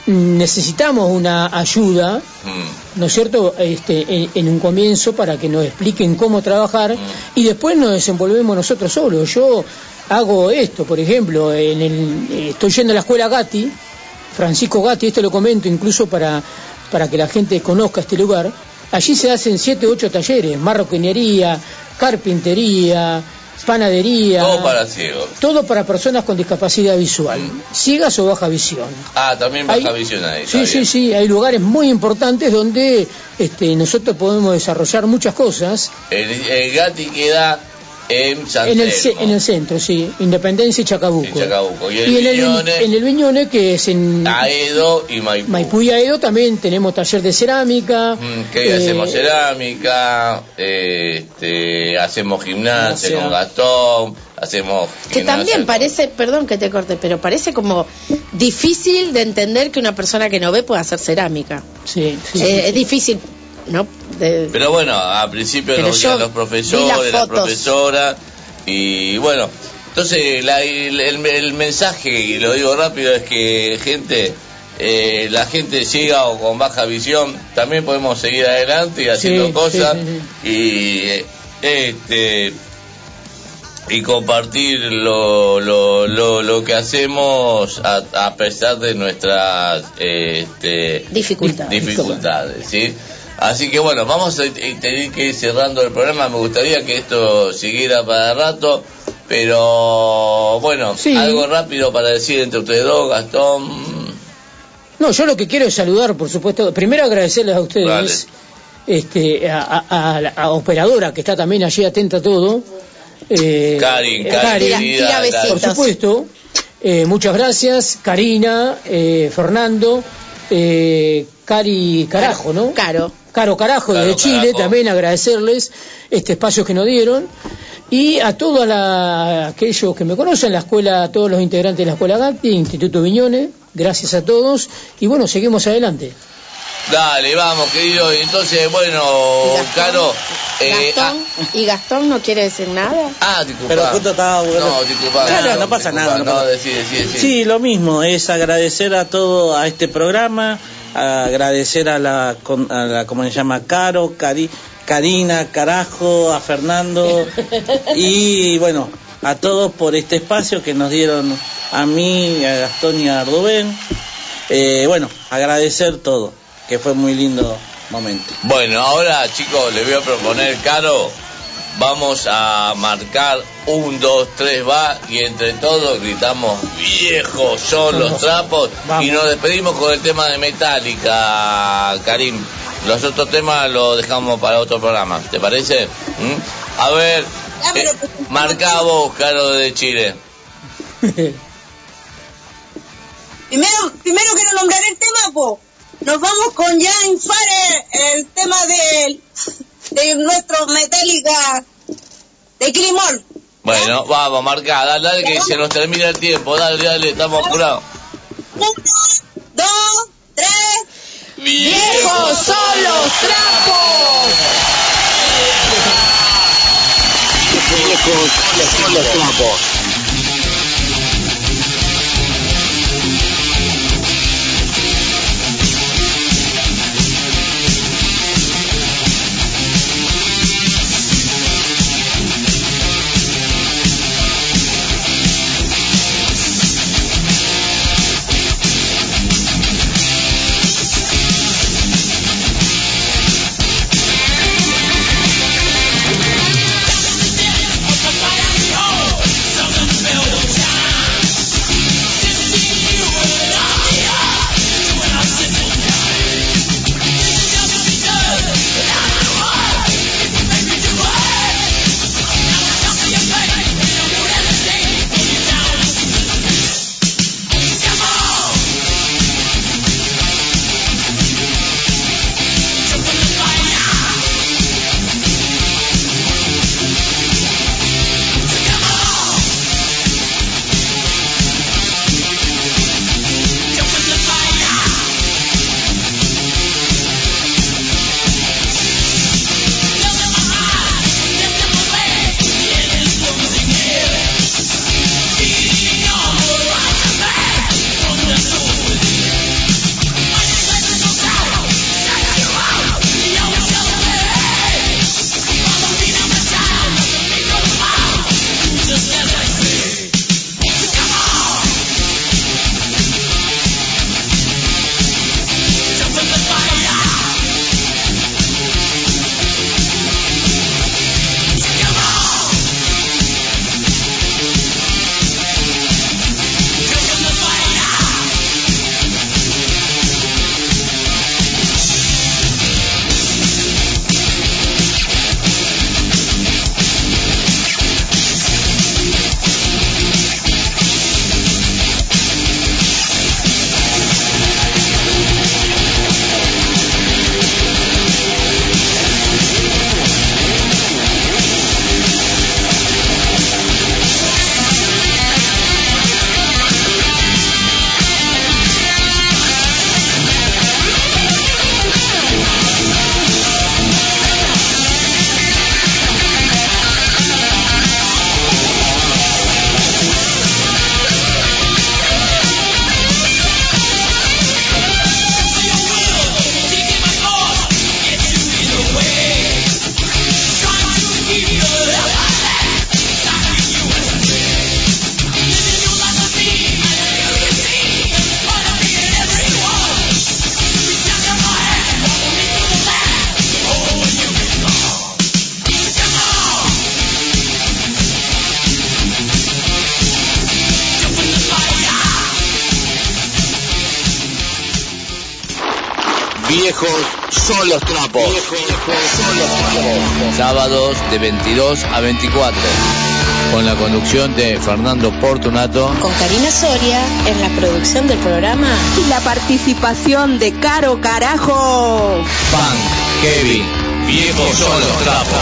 mm, necesitamos una ayuda,
Mm,
¿no es cierto?, este, en, en un comienzo para que nos expliquen cómo trabajar y después nos desenvolvemos nosotros solos. Yo hago esto, por ejemplo, en el, estoy yendo a la escuela Gatti, Francisco Gatti, esto lo comento incluso para, para que la gente conozca este lugar. Allí se hacen siete o ocho talleres, marroquinería, carpintería, panadería,
Todo para ciegos.
todo para personas con discapacidad visual, ciegas o baja visión.
Ah, también baja
Hay-
visión ahí.
Sí, sí, sí, hay lugares muy importantes donde este, nosotros podemos desarrollar muchas cosas.
El, el Gatti queda en San
En el, en el centro, sí. Independencia y Chacabuco.
en Chacabuco. Y,
Y
el
en el,
Viñones,
en el Viñone, que es en
Aedo y Maipú.
Maipú y Aedo, también tenemos taller de cerámica.
Mm, Que
eh,
hacemos cerámica, eh, este, hacemos gimnasia con Gastón, hacemos
Que también
con-
parece, perdón que te corte, pero parece como difícil de entender que una persona que no ve pueda hacer cerámica.
Sí, sí,
Eh,
sí.
Es difícil, ¿no? De-
Pero bueno, al principio los
vi
profesores,
las
las profesoras, y bueno, entonces la- el, el- el mensaje, y lo digo rápido, es que gente, eh, la gente ciega o con baja visión, también podemos seguir adelante y haciendo
Sí,
cosas,
sí, sí,
y eh, este y compartir lo, lo, lo, lo que hacemos a, a pesar de nuestras este,
Dificultades.
dificultades, ¿sí? Así que bueno, vamos a tener que ir cerrando el programa. Me gustaría que esto siguiera para rato, pero bueno,
Sí.
algo rápido para decir entre ustedes dos, Gastón.
No, yo lo que quiero es saludar, por supuesto, primero agradecerles a ustedes, este, a, a- a la operadora que está también allí atenta a todo. Eh,
Karin,
eh,
Karin,
Tira-
querida,
tira
gracias.
por supuesto. Eh, muchas gracias, Karina, eh, Fernando, eh, Cari Carajo, ¿no?
Caro.
Caro Carajo
Caro
de Chile,
Carajo.
también agradecerles este espacio que nos dieron. Y a todos la- aquellos que me conocen, la escuela, a todos los integrantes de la Escuela Gatti, Instituto Viñones, gracias a todos. Y bueno, seguimos adelante.
Dale, vamos, querido. Y Entonces, bueno, Caro. eh,
Gastón, ¿y Gastón no quiere decir nada?
ah, ah, disculpa.
Pero justo estaba bueno.
No, disculpa.
Claro, no pasa nada, no
No,
pasa-
decí, decí, decí.
Sí, lo mismo, es agradecer a todo a este programa, agradecer a la, con- a la ¿cómo se llama? Caro, Cari, Karina, Carajo, a Fernando (laughs) y bueno, a todos por este espacio que nos dieron a mí, a Gastón y a Rubén. Eh, bueno, agradecer todo, que fue muy lindo momento.
Bueno, ahora chicos, les voy a proponer, Caro, vamos a marcar un, dos, tres, va, y entre todos gritamos, viejos son los trapos, y nos despedimos con el tema de Metallica, Karim. Los otros temas los dejamos para otro programa, ¿te parece? ¿Mm? A ver, eh, marca vos, Caro de Chile. (laughs)
Primero, primero quiero nombrar el tema, po. Nos vamos con Jan Fare, el tema de, de nuestro Metallica de Climol.
Bueno, vamos, marca, dale, dale, que se nos termina el tiempo, dale, dale, estamos apurados.
Uno, dos, tres.
¡Viejos son los trapos!
Viejos son los trapos.
De 22 a 24. Con la conducción de Fernando Portunato.
Con Karina Soria en la producción del programa.
Y la participación de Caro Carajo.
Pan, Kevin, viejos son los trapos.